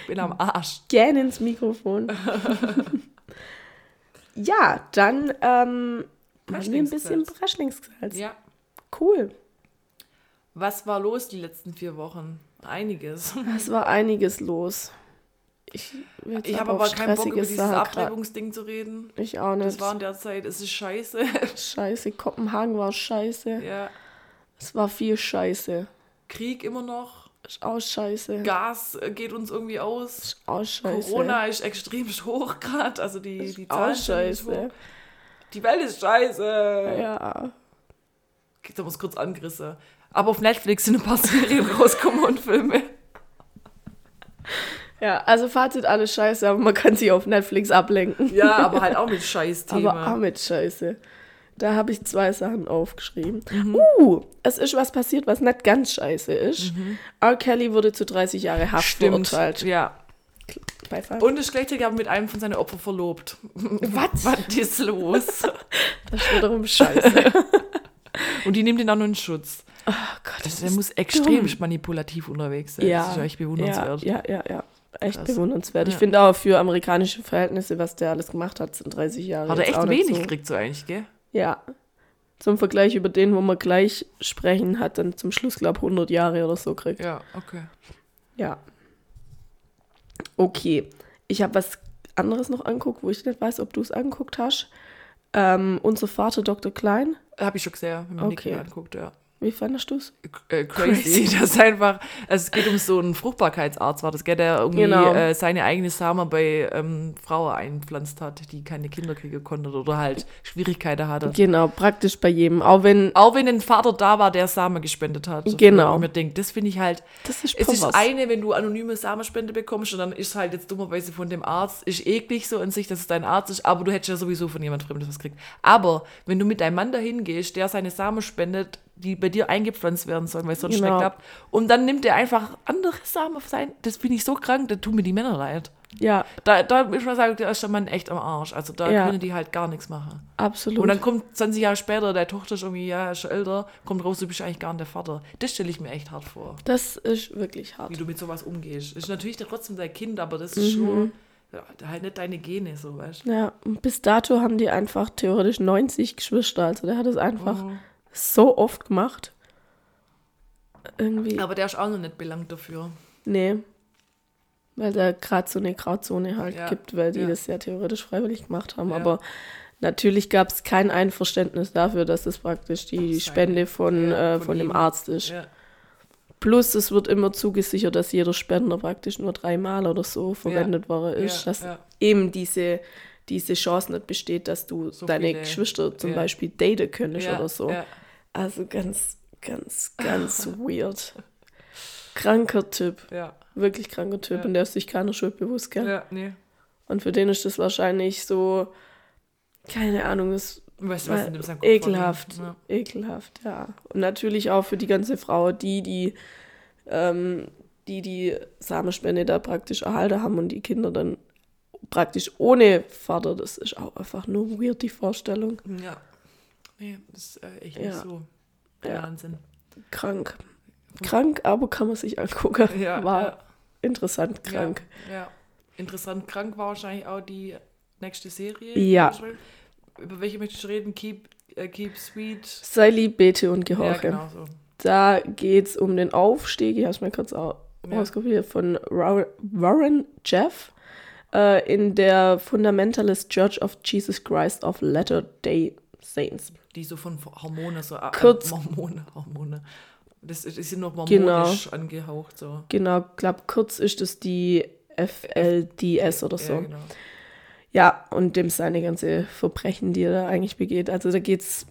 Ich bin am Arsch. Gern ins Mikrofon. ja, dann ähm, machen wir ein bisschen Breschlingssalz. Breschlingssalz. Ja. Cool. Was war los die letzten vier Wochen? Einiges. Es war einiges los. Ich, Ich hab habe aber keinen Bock, über dieses Sachen Abtreibungsding zu reden. Ich auch nicht. Das war in der Zeit, es ist scheiße. scheiße. Kopenhagen war scheiße. ja. Es war viel Scheiße. Krieg immer noch. Ist auch scheiße. Gas äh, geht uns irgendwie aus. Ist auch scheiße. Corona ist extrem hoch gerade. Also die, die auch Zahlen scheiße. hoch. Die Welt ist scheiße. Ja. Da es kurz angerissen. Aber auf Netflix sind ein paar Serien rausgekommen und Filme. Ja, also Fazit alles scheiße, aber man kann sich auf Netflix ablenken. Ja, aber halt auch mit Scheiß-Thema. Aber auch mit Scheiße. Da habe ich zwei Sachen aufgeschrieben. Mhm. Uh, es ist was passiert, was nicht ganz scheiße ist. R. Kelly wurde zu 30 Jahre Haft Mhm. Stimmt. verurteilt. Ja. Beifall. Und ist gleichzeitig mit einem von seinen Opfern verlobt. Was? Was ist los? Das ist wiederum scheiße. Und die nimmt ihn auch nur in Schutz. oh Gott, Das, der muss extrem dumm. manipulativ unterwegs sein. ja, Das ist echt bewundernswert. Ja, ja, ja, ja. Echt Krass. bewundernswert. Ich Ja. finde auch für amerikanische Verhältnisse, was der alles gemacht hat, sind 30 Jahre. Hat er echt wenig so. gekriegt, so eigentlich, gell? Ja. Zum Vergleich über den, wo wir gleich sprechen, hat dann zum Schluss, glaube ich, 100 Jahre oder so gekriegt. Ja, okay. Ja. Okay. Ich habe was anderes noch angeguckt, wo ich nicht weiß, ob du es angeguckt hast. Ähm, unser Vater Dr. Klein. Habe ich schon gesehen, wenn man Okay. Anguckt, ja. Wie fandest du es? Äh, crazy. Das ist einfach, also es geht um so einen Fruchtbarkeitsarzt, war das, gell, der irgendwie Genau. äh, seine eigene Samen bei ähm, Frauen einpflanzt hat, die keine Kinder kriegen konnte oder halt Schwierigkeiten hatte. Genau, praktisch bei jedem. Auch wenn, Auch wenn ein Vater da war, der Samen gespendet hat. Genau. Und mir denkt, das finde ich halt, das ist es ist eine, wenn du anonyme Samenspende bekommst und dann ist halt jetzt dummerweise von dem Arzt, ist eklig so in sich, dass es dein Arzt ist, aber du hättest ja sowieso von jemand Fremdes was gekriegt. Aber wenn du mit deinem Mann dahin gehst, der seine Samen spendet, die bei dir eingepflanzt werden sollen, weil es sonst Genau. nicht klappt, und dann nimmt er einfach andere Samen auf sein, das finde ich so krank, da tun mir die Männer leid. Ja, Da, da muss man sagen, da ist der Mann echt am Arsch. Also da Ja. können die halt gar nichts machen. absolut. Und dann kommt 20 Jahre später, deine Tochter ist irgendwie, ja, ist schon älter, kommt raus, du bist eigentlich gar nicht der Vater. Das stelle ich mir echt hart vor, das ist wirklich hart. wie du mit sowas umgehst. Ist natürlich trotzdem dein Kind, aber das ist schon ja, halt nicht deine Gene, so, weißt du. Ja, und bis dato haben die einfach theoretisch 90 Geschwister. Also der hat es einfach Mhm. So oft gemacht. Irgendwie. Aber der ist auch noch nicht belangt dafür. Nee. Weil da gerade so eine Grauzone halt Ja, gibt, weil die ja. das ja theoretisch freiwillig gemacht haben. Ja. Aber natürlich gab es kein Einverständnis dafür, dass das praktisch die Seine- Spende von, äh, von von, dem ihm. Arzt ist. Plus es wird immer zugesichert, dass jeder Spender praktisch nur dreimal oder so verwendet worden ist. Dass eben diese, diese Chance nicht besteht, dass du So deine viele- Geschwister zum ja. Beispiel daten könntest Ja, oder so. Ja. Also ganz, ganz, ganz weird. Kranker Typ. Ja. Wirklich kranker Typ. Ja. Und der ist sich keiner Schuld bewusst, gell? ja, nee. Und für den ist das wahrscheinlich so, keine Ahnung, ist Weißt du, was in ekelhaft. vorgeht? Ekelhaft, ja. Und natürlich auch für die ganze Frau, die die, ähm, die, die Samenspende da praktisch erhalten haben und die Kinder dann praktisch ohne Vater, das ist auch einfach nur weird, die Vorstellung. Ja. ja. Nee, das ist äh, echt nicht Ja. so der Ja. Wahnsinn. Krank. Krank, aber kann man sich angucken. Ja, War ja. interessant krank. Ja, ja. Interessant krank war wahrscheinlich auch die nächste Serie. Ja. Über welche möchtest du reden? Keep, äh, keep Sweet. Sei lieb, bete und Ja, gehorche. genau so. Da geht es um den Aufstieg, ich habe es mir kurz auch Ja. von Warren Jeff äh, in der Fundamentalist Church of Jesus Christ of Latter-day Saints. Die so von Hormone, so äh, Kurz- Hormone, Hormone. Das, das sind noch Genau. mormonisch angehaucht. So. Genau, glaube kurz ist es die FLDS oder so. Ja, genau. Ja, und dem seine ganze Verbrechen, die er da eigentlich begeht. Also da geht es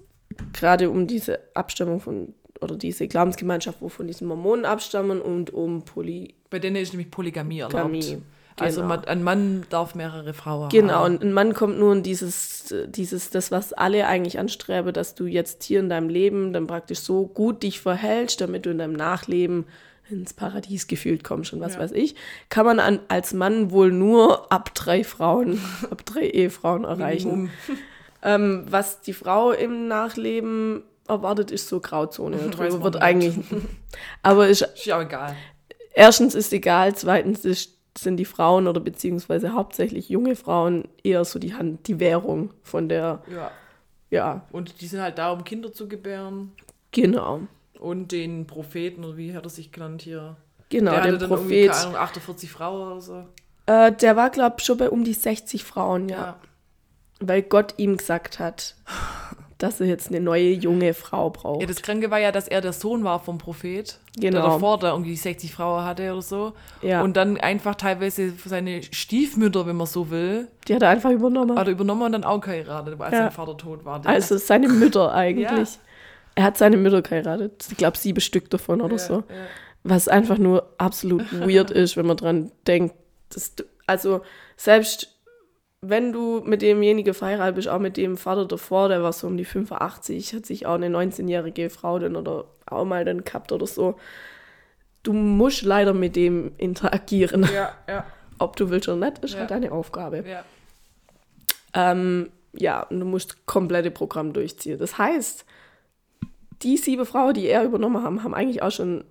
gerade um diese Abstammung von, oder diese Glaubensgemeinschaft, wo von diesen Mormonen abstammen und um Poly Bei denen ist nämlich Polygamie erlaubt. Polygamie. Also Genau. man, ein Mann darf mehrere Frauen Genau, haben. und ein Mann kommt nur in dieses, dieses, das, was alle eigentlich anstreben, dass du jetzt hier in deinem Leben dann praktisch so gut dich verhältst, damit du in deinem Nachleben ins Paradies gefühlt kommst und was Ja. weiß ich, kann man an, als Mann wohl nur ab drei Frauen, ab drei Ehefrauen erreichen. Ähm, was die Frau im Nachleben erwartet, ist so Grauzone. Darüber wird nicht. eigentlich. Aber ist, Ist ja auch egal. erstens ist egal, zweitens ist, sind die Frauen oder beziehungsweise hauptsächlich junge Frauen eher so die Hand, die Währung von der, Ja. ja, Und die sind halt da, um Kinder zu gebären. genau. Und den Propheten, oder wie hat er sich genannt hier? Genau, der der dann irgendwie, Prophet. keine Ahnung, 48 Frauen oder so. Äh, der war, glaube ich, schon bei um die 60 Frauen, ja. Ja. Weil Gott ihm gesagt hat, dass er jetzt eine neue junge Frau braucht. Ja, das Kranke war ja, dass er der Sohn war vom Prophet. Genau. Der davor da irgendwie 60 Frauen hatte oder so. Ja. Und dann einfach teilweise seine Stiefmütter, wenn man so will, die hat er einfach übernommen. hat er übernommen und dann auch geheiratet, als Ja. sein Vater tot war. Also seine Mütter eigentlich. Ja. Er hat seine Mütter geheiratet. Ich glaube, sieben Stück davon oder ja, so. Was einfach nur absolut weird ist, wenn man dran denkt. Dass du, also selbst wenn du mit demjenigen verheiratet bist, auch mit dem Vater davor, der war so um die 85, hat sich auch eine 19-jährige Frau dann oder auch mal dann gehabt oder so. Du musst leider mit dem interagieren. Ja, ja, Ob du willst oder nicht, ist Ja. halt deine Aufgabe. ja. Ähm, ja, und du musst komplette Programm durchziehen. Das heißt, die sieben Frauen, die er übernommen haben, haben eigentlich auch schon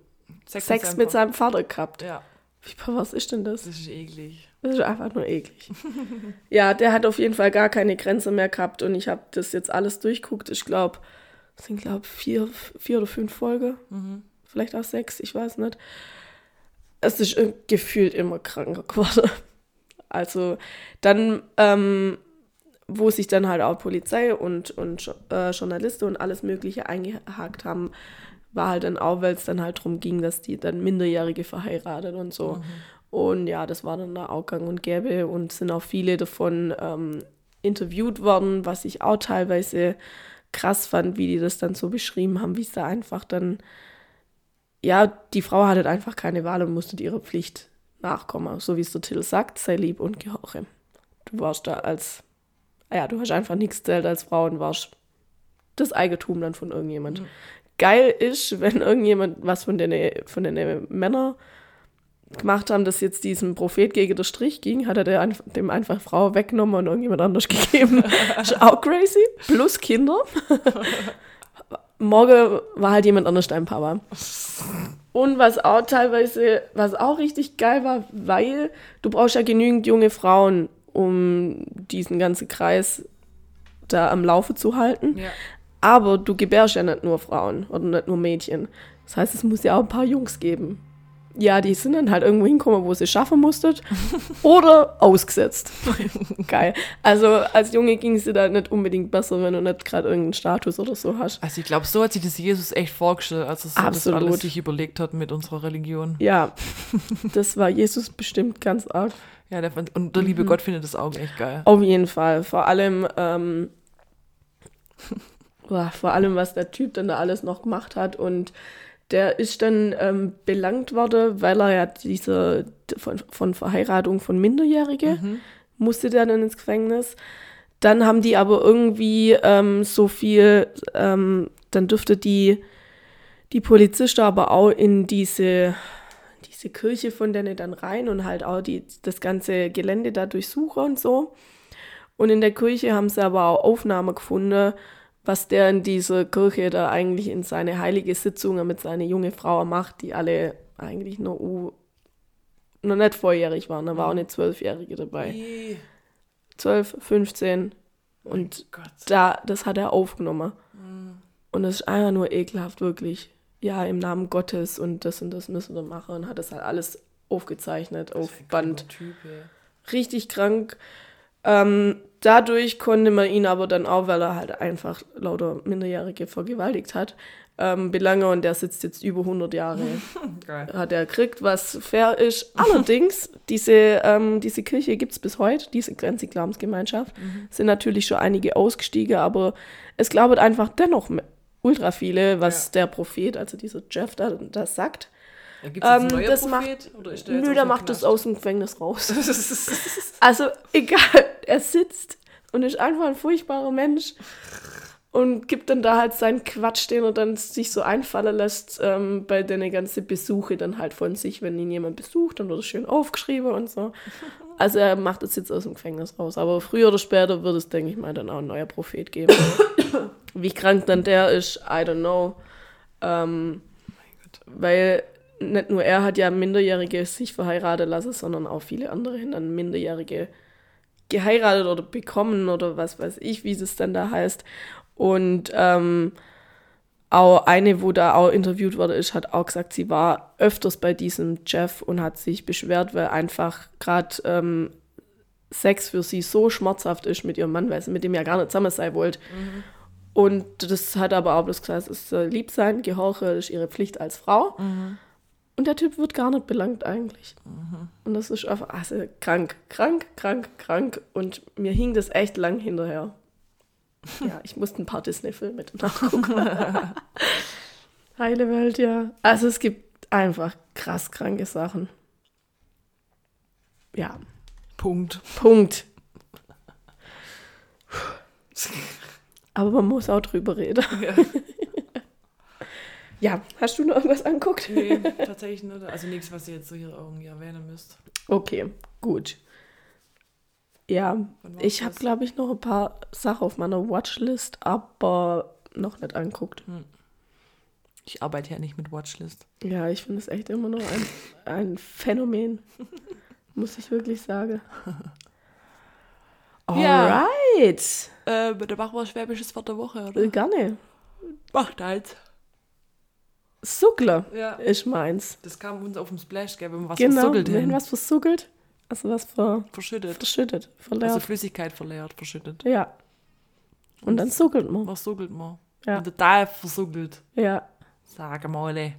Sex, mit seinem Vater gehabt. Ja, Wie pervers ist denn das? das ist eklig. Das ist einfach nur eklig. ja, der hat auf jeden Fall gar keine Grenze mehr gehabt und ich habe das jetzt alles durchguckt. Ich glaube, Das sind, glaube ich, vier, vier oder fünf Folgen. Mhm. Vielleicht auch sechs, ich weiß nicht. Es ist gefühlt immer kranker geworden. Also dann, ähm, wo sich dann halt auch Polizei und, und äh, Journalisten und alles Mögliche eingehakt haben, war halt dann auch, weil es dann halt darum ging, dass die dann Minderjährige verheiratet und so. Und ja, das war dann da auch gang und gäbe und sind auch viele davon ähm, interviewt worden, was ich auch teilweise krass fand, wie die das dann so beschrieben haben, wie es da einfach dann, ja, die Frau hatte einfach keine Wahl und musste ihrer Pflicht nachkommen. So wie es der Titel sagt, sei lieb und gehorche. Du warst da als, ja, du hast einfach nichts zählt als Frau und warst das Eigentum dann von irgendjemand. Geil ist, wenn irgendjemand was von den, von den Männern gemacht haben, dass jetzt diesem Prophet gegen den Strich ging, hat er der dem einfach Frau weggenommen und irgendjemand anders gegeben. ist auch crazy. Plus Kinder. Morgen war halt jemand anders dein Papa. Und was auch teilweise, was auch richtig geil war, weil du brauchst ja genügend junge Frauen, um diesen ganzen Kreis da am Laufe zu halten. Ja. Aber du gebärst ja nicht nur Frauen oder nicht nur Mädchen. Das heißt, es muss ja auch ein paar Jungs geben. Ja, die sind dann halt irgendwo hinkommen, wo sie schaffen musstet. oder ausgesetzt. Geil. Also als Junge ging es dir da nicht unbedingt besser, wenn du nicht gerade irgendeinen Status oder so hast. Also ich glaube, so hat sich das Jesus echt vorgestellt, als er so das alles sich überlegt hat mit unserer Religion. Ja, das war Jesus bestimmt ganz arg. Ja, der, fand- und der liebe Gott findet das auch echt geil. Auf jeden Fall. Vor allem, ähm, boah, vor allem, was der Typ dann da alles noch gemacht hat. Und der ist dann ähm, belangt worden, weil er ja diese von, von Verheiratung von Minderjährigen musste der dann ins Gefängnis. Dann haben die aber irgendwie ähm, so viel, ähm, dann dürfte die, die Polizisten aber auch in diese, diese Kirche von denen dann rein und halt auch die, das ganze Gelände da durchsuchen und so. Und in der Kirche haben sie aber auch Aufnahmen gefunden, was der in dieser Kirche da eigentlich in seine heilige Sitzungen mit seiner jungen Frau macht, die alle eigentlich nur U noch nicht volljährig waren. Da war auch eine Zwölfjährige dabei. Ih, 12, 15. Und Gott. da, das hat er aufgenommen. Und das ist einfach nur ekelhaft, wirklich. Ja, im Namen Gottes und das und das müssen wir machen. Und hat das halt alles aufgezeichnet auf Band. Typ, ey. Richtig krank. Ähm, dadurch konnte man ihn aber dann auch, weil er halt einfach lauter Minderjährige vergewaltigt hat, ähm, belangen und der sitzt jetzt über 100 Jahre. Geil. hat er gekriegt, was fair ist. Allerdings, diese, ähm, diese Kirche gibt es bis heute, diese ganze Glaubensgemeinschaft. Sind natürlich schon einige ausgestiegen, aber es glauben einfach dennoch ultra viele, was Ja. der Prophet, also dieser Jeff, da, das sagt. Ja, gibt's Ähm, neuen das Prophet? oder ist der Nö, der macht das aus dem Gefängnis raus. also, egal, er sitzt und ist einfach ein furchtbarer Mensch und gibt dann da halt seinen Quatsch, den er dann sich so einfallen lässt, ähm, bei den ganzen Besuche dann halt von sich, wenn ihn jemand besucht, dann wird es schön aufgeschrieben und so. Also er macht es jetzt aus dem Gefängnis raus. Aber früher oder später wird es, denke ich mal, dann auch ein neuer Prophet geben. Wie krank dann der ist, I don't know. Ähm, weil nicht nur er hat ja Minderjährige sich verheiraten lassen, sondern auch viele andere haben dann Minderjährige geheiratet oder bekommen oder was weiß ich, wie es dann da heißt. Und ähm, auch eine, wo da auch interviewt wurde, ist, hat auch gesagt, sie war öfters bei diesem Jeff und hat sich beschwert, weil einfach gerade ähm, Sex für sie so schmerzhaft ist mit ihrem Mann, weil sie mit dem ja gar nicht zusammen sein wollte. Und das hat aber auch bloß gesagt, es ist äh, lieb sein, gehorche ist ihre Pflicht als Frau. Und der Typ wird gar nicht belangt eigentlich. Und das ist einfach also krank, krank, krank, krank. Und mir hing das echt lang hinterher. Ja, ich musste ein paar Disney-Filme nachgucken. Heile Welt, ja. Also es gibt einfach krass kranke Sachen. Ja, Punkt. Punkt. Aber man muss auch drüber reden. Ja. Ja, hast du noch irgendwas anguckt? Nee, tatsächlich nicht. Also nichts, was ihr jetzt so hier irgendwie erwähnen müsst. Okay, gut. Ja, ich habe, glaube ich, noch ein paar Sachen auf meiner Watchlist, aber noch nicht anguckt. Ich arbeite ja nicht mit Watchlist. Ja, ich finde es echt immer noch ein, ein Phänomen, muss ich wirklich sagen. Ja. Alright. Äh, der Bach war schwäbisches Wort der Woche, oder? Äh, Gerne. Macht halt. Suckler Ja. ist meins. Das kam uns auf dem Splash, gell, wenn wir was genau, versuckelt wenn haben. was versuckelt, also was ver Verschüttet. verschüttet, verleert. Also Flüssigkeit verleert, verschüttet. ja. Und dann suckelt man. Was suckelt man? Ja. Und total versuckelt. Ja. Sag mal. ey.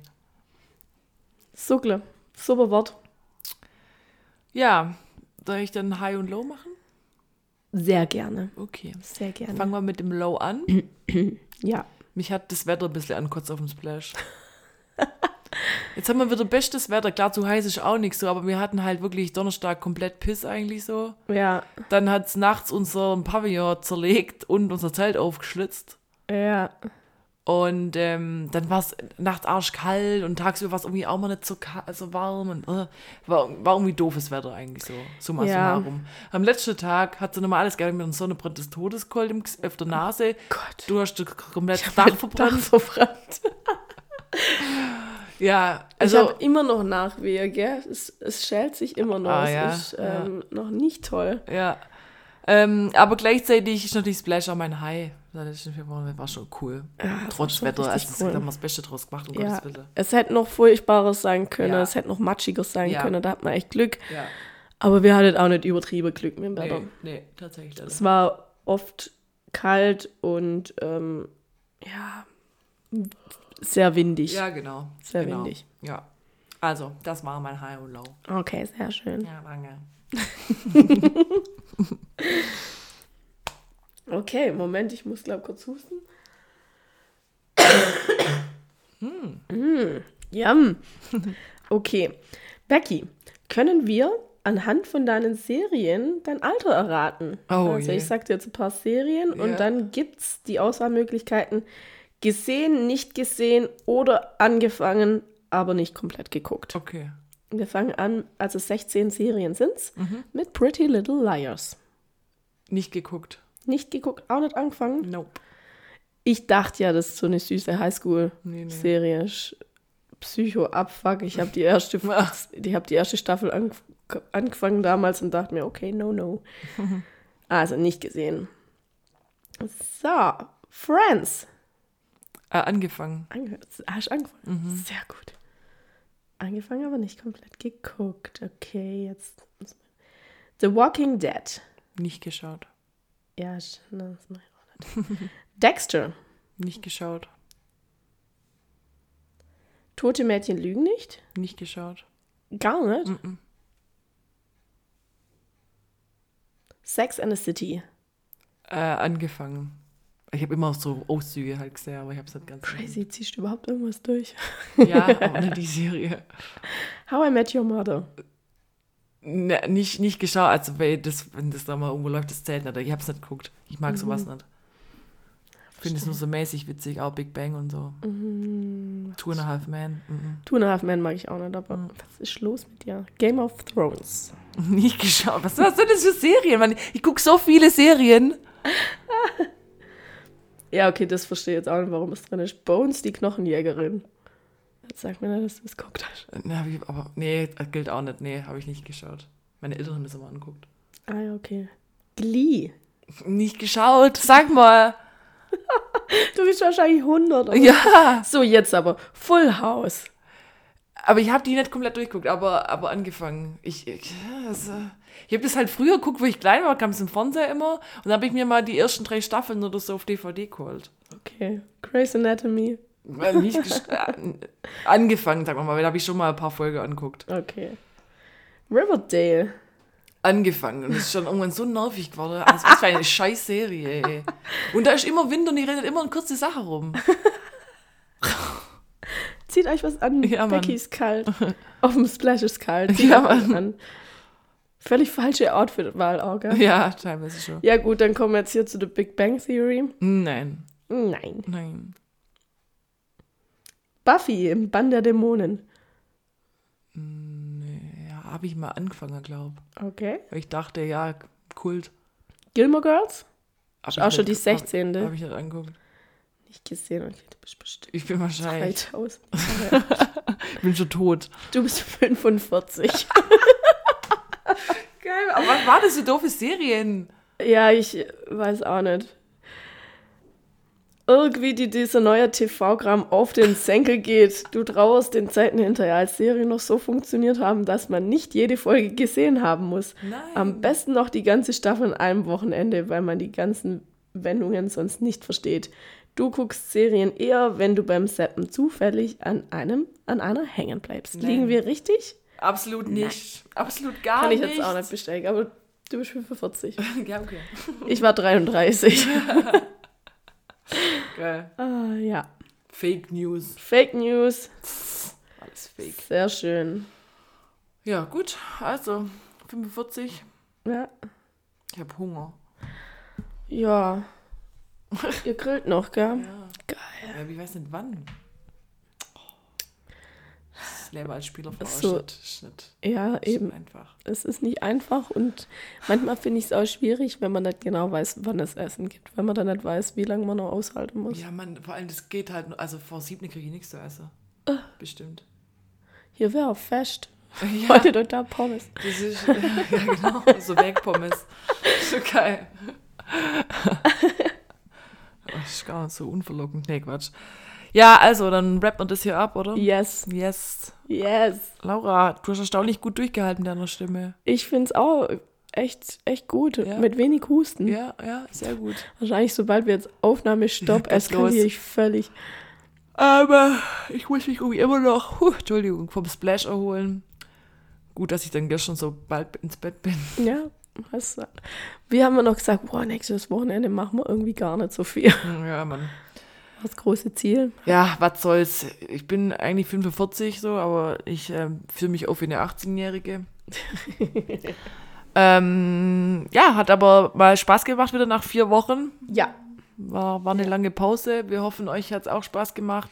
Suckle. Super Wort. Ja, soll ich dann High und Low machen? Sehr gerne. Okay. Sehr gerne. Fangen wir mit dem Low an. ja. Mich hat das Wetter ein bisschen ankotzt auf dem Splash. Jetzt haben wir wieder bestes Wetter. Klar, zu heiß ist auch nichts so, aber wir hatten halt wirklich Donnerstag komplett Piss eigentlich so. Ja. Dann hat es nachts unser Pavillon zerlegt und unser Zelt aufgeschlitzt. Ja. Und ähm, dann war es nachts arschkalt und tagsüber war es irgendwie auch mal nicht so, so warm und äh, war, war irgendwie doofes Wetter eigentlich so. Summa Ja. summarum. Am letzten Tag hat sie nochmal alles gehabt mit einem sonnenbrennendes Todeskold im, Ges- auf der Nase. Gott. Du hast das komplett Dach Dach verbrannt. Ja, Also, ich habe immer noch Nachwehe, gell? Es, es schält sich immer noch. Ah, es ja, ist ähm, noch nicht toll. Ja. Ähm, aber gleichzeitig ist natürlich Splash auch mein High. Das war schon cool. Ja, Trotz Wetter. Also, cool. da haben wir das Beste draus gemacht, um Ja, Gottes Willen. es hätte noch furchtbares sein können, Ja. es hätte noch matschiger sein Ja. können, da hat man echt Glück. Ja. Aber wir hatten auch nicht übertrieben Glück mit dem Wetter. Nee, nee, tatsächlich. leider. Es war oft kalt und ähm, ja, sehr windig. Ja, genau. Sehr genau. windig. Ja. Also, das war mein High und Low. Okay, sehr schön. Ja, danke. Okay, Moment, ich muss glaube kurz husten. mm, yum. Okay, Becky, können wir anhand von deinen Serien dein Alter erraten? Oh also je. ich sag dir jetzt ein paar Serien Ja. und dann gibt's die Auswahlmöglichkeiten gesehen, nicht gesehen oder angefangen, aber nicht komplett geguckt. Okay. Wir fangen an, also 16 Serien sind's, Mhm. mit Pretty Little Liars. Nicht geguckt. Nicht geguckt, auch nicht angefangen. Nope. Ich dachte ja, das ist so eine süße Highschool-Serie. Nee, nee. Psycho-Abfuck. Ich habe die erste, habe die erste Staffel ang angefangen damals und dachte mir, okay, no, no. Also nicht gesehen. So, Friends. Äh, angefangen. Ange hast du angefangen? Mhm. Sehr gut. Angefangen, aber nicht komplett geguckt. Okay, jetzt. muss man- The Walking Dead. Nicht geschaut. Ja, das mache ich auch nicht. Dexter. Nicht geschaut. Tote Mädchen lügen nicht? Nicht geschaut. Gar nicht. Mhm. Sex and the City. Äh, angefangen. Ich habe immer so Auszüge halt gesehen, aber ich habe es nicht ganz Crazy, ziehst du überhaupt irgendwas durch? Ja, nicht die Serie. How I Met Your Mother. Ne, nicht, nicht geschaut, also weil das, wenn das da mal irgendwo läuft, das zählt nicht. Ich habe es nicht geguckt. Ich mag sowas nicht. Ich finde es nur so mäßig witzig, auch Big Bang und so. Two and a Half Man. Mhm. Two and a Half Men mag ich auch nicht, aber was ist los mit dir? Game of Thrones. Nicht geschaut. Was, was sind das für Serien? Mann? Ich gucke so viele Serien. Ja, okay, das verstehe ich jetzt auch nicht, warum es drin ist. Bones, die Knochenjägerin. Jetzt sag mir nicht, dass du es geguckt hast. Ne, hab ich, aber nee, das gilt auch nicht. Nee, habe ich nicht geschaut. Meine Eltern haben das immer angeguckt. Ah ja, okay. Glee. Nicht geschaut, sag mal. Du bist wahrscheinlich 100. Oder? Ja. So, jetzt aber. Full House. Aber ich habe die nicht komplett durchgeguckt, aber, aber angefangen. Ich, ich, also, ich habe das halt früher geguckt, wo ich klein war, kam es im Fernseher immer. Und dann habe ich mir mal die ersten drei Staffeln oder so auf DVD geholt. Okay. Grey's Anatomy. Nicht äh, angefangen, sagen wir mal, weil da habe ich schon mal ein paar Folgen angeguckt. Okay. Riverdale. Angefangen. Und es ist schon irgendwann so nervig geworden. Also, was für eine scheiß Serie, ey. Und da ist immer Wind und die redet immer in kurze Sache rum. Zieht euch was an. Ja. Becky ist kalt. Auf dem Splash ist kalt. Zieht Ja, Mann. an. Völlig falsche Outfit-Wahl auch, gell? Ja, teilweise schon. Ja, gut, dann kommen wir jetzt hier zu The Big Bang Theory. Nein, Nein. nein. Buffy im Bann der Dämonen. Ja, habe ich mal angefangen, glaube Okay. Weil ich dachte, ja, Kult. Gilmore Girls? Hab ich auch schon die nicht- 16. Habe hab ich nicht angeguckt. Nicht gesehen. Okay, du bist bestimmt Ich bin wahrscheinlich. 3000. Ich bin schon tot. Du bist 45. Geil, aber was war das für doofe Serien? ja, ich weiß auch nicht. irgendwie die, dieser neue TV-Gramm auf den Senkel geht. Du trauerst den Zeiten hinterher, als Serien noch so funktioniert haben, dass man nicht jede Folge gesehen haben muss. Nein. Am besten noch die ganze Staffel an einem Wochenende, weil man die ganzen Wendungen sonst nicht versteht. Du guckst Serien eher, wenn du beim Seppen zufällig an einem, an einer hängen bleibst. Nein. Liegen wir richtig? Absolut nicht. Absolut gar Kann ich nicht. jetzt auch nicht bestätigen, aber du bist 45. ja, okay. Ich war 33. Geil. ah, ja. Fake News. Fake News. Alles fake. Sehr schön. Ja, gut. Also, 45. Ja. Ich habe Hunger. Ja. Ihr grillt noch, gell? Ja. Geil. Ja, aber ich weiß nicht wann. Das Leben als Spieler So. Ist nicht, Ja, ist eben. einfach. Es ist nicht einfach und manchmal finde ich es auch schwierig, wenn man nicht genau weiß, wann es Essen gibt. Wenn man dann nicht weiß, wie lange man noch aushalten muss. Ja, man, vor allem, das geht halt, nur- also vor sieben kriege ich nichts zu essen. Äh. Bestimmt. Hier wäre auch Fest. Ja, Heute doch da Pommes. das ist, ja, genau, so Wegpommes. So geil. Das ist gar nicht so unverlockend. Nee, Quatsch. Ja, also, dann rappt man das hier ab, oder? Yes. Yes. Yes. Laura, du hast erstaunlich gut durchgehalten, deiner Stimme. Ich finde es auch echt, echt gut. Ja. Mit wenig Husten. Ja, ja, sehr gut. Wahrscheinlich, sobald wir jetzt Aufnahme stopp, eskaliere ich völlig. Aber ich muss mich irgendwie immer noch, huh, Entschuldigung, vom Splash erholen. Gut, dass ich dann gestern so bald ins Bett bin. Ja, was, wir haben ja noch gesagt, boah, nächstes Wochenende machen wir irgendwie gar nicht so viel. Ja, Mann. Das große Ziel. Ja, was soll's. Ich bin eigentlich 45 so, aber ich ähm, fühle mich auf wie eine 18-Jährige. ähm, ja, hat aber mal Spaß gemacht wieder nach vier Wochen. Ja. War, war eine lange Pause. Wir hoffen, euch hat's auch Spaß gemacht.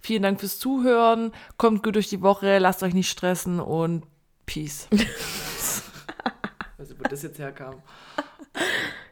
Vielen Dank fürs Zuhören. Kommt gut durch die Woche, lasst euch nicht stressen und Peace. nicht, wo das jetzt herkam.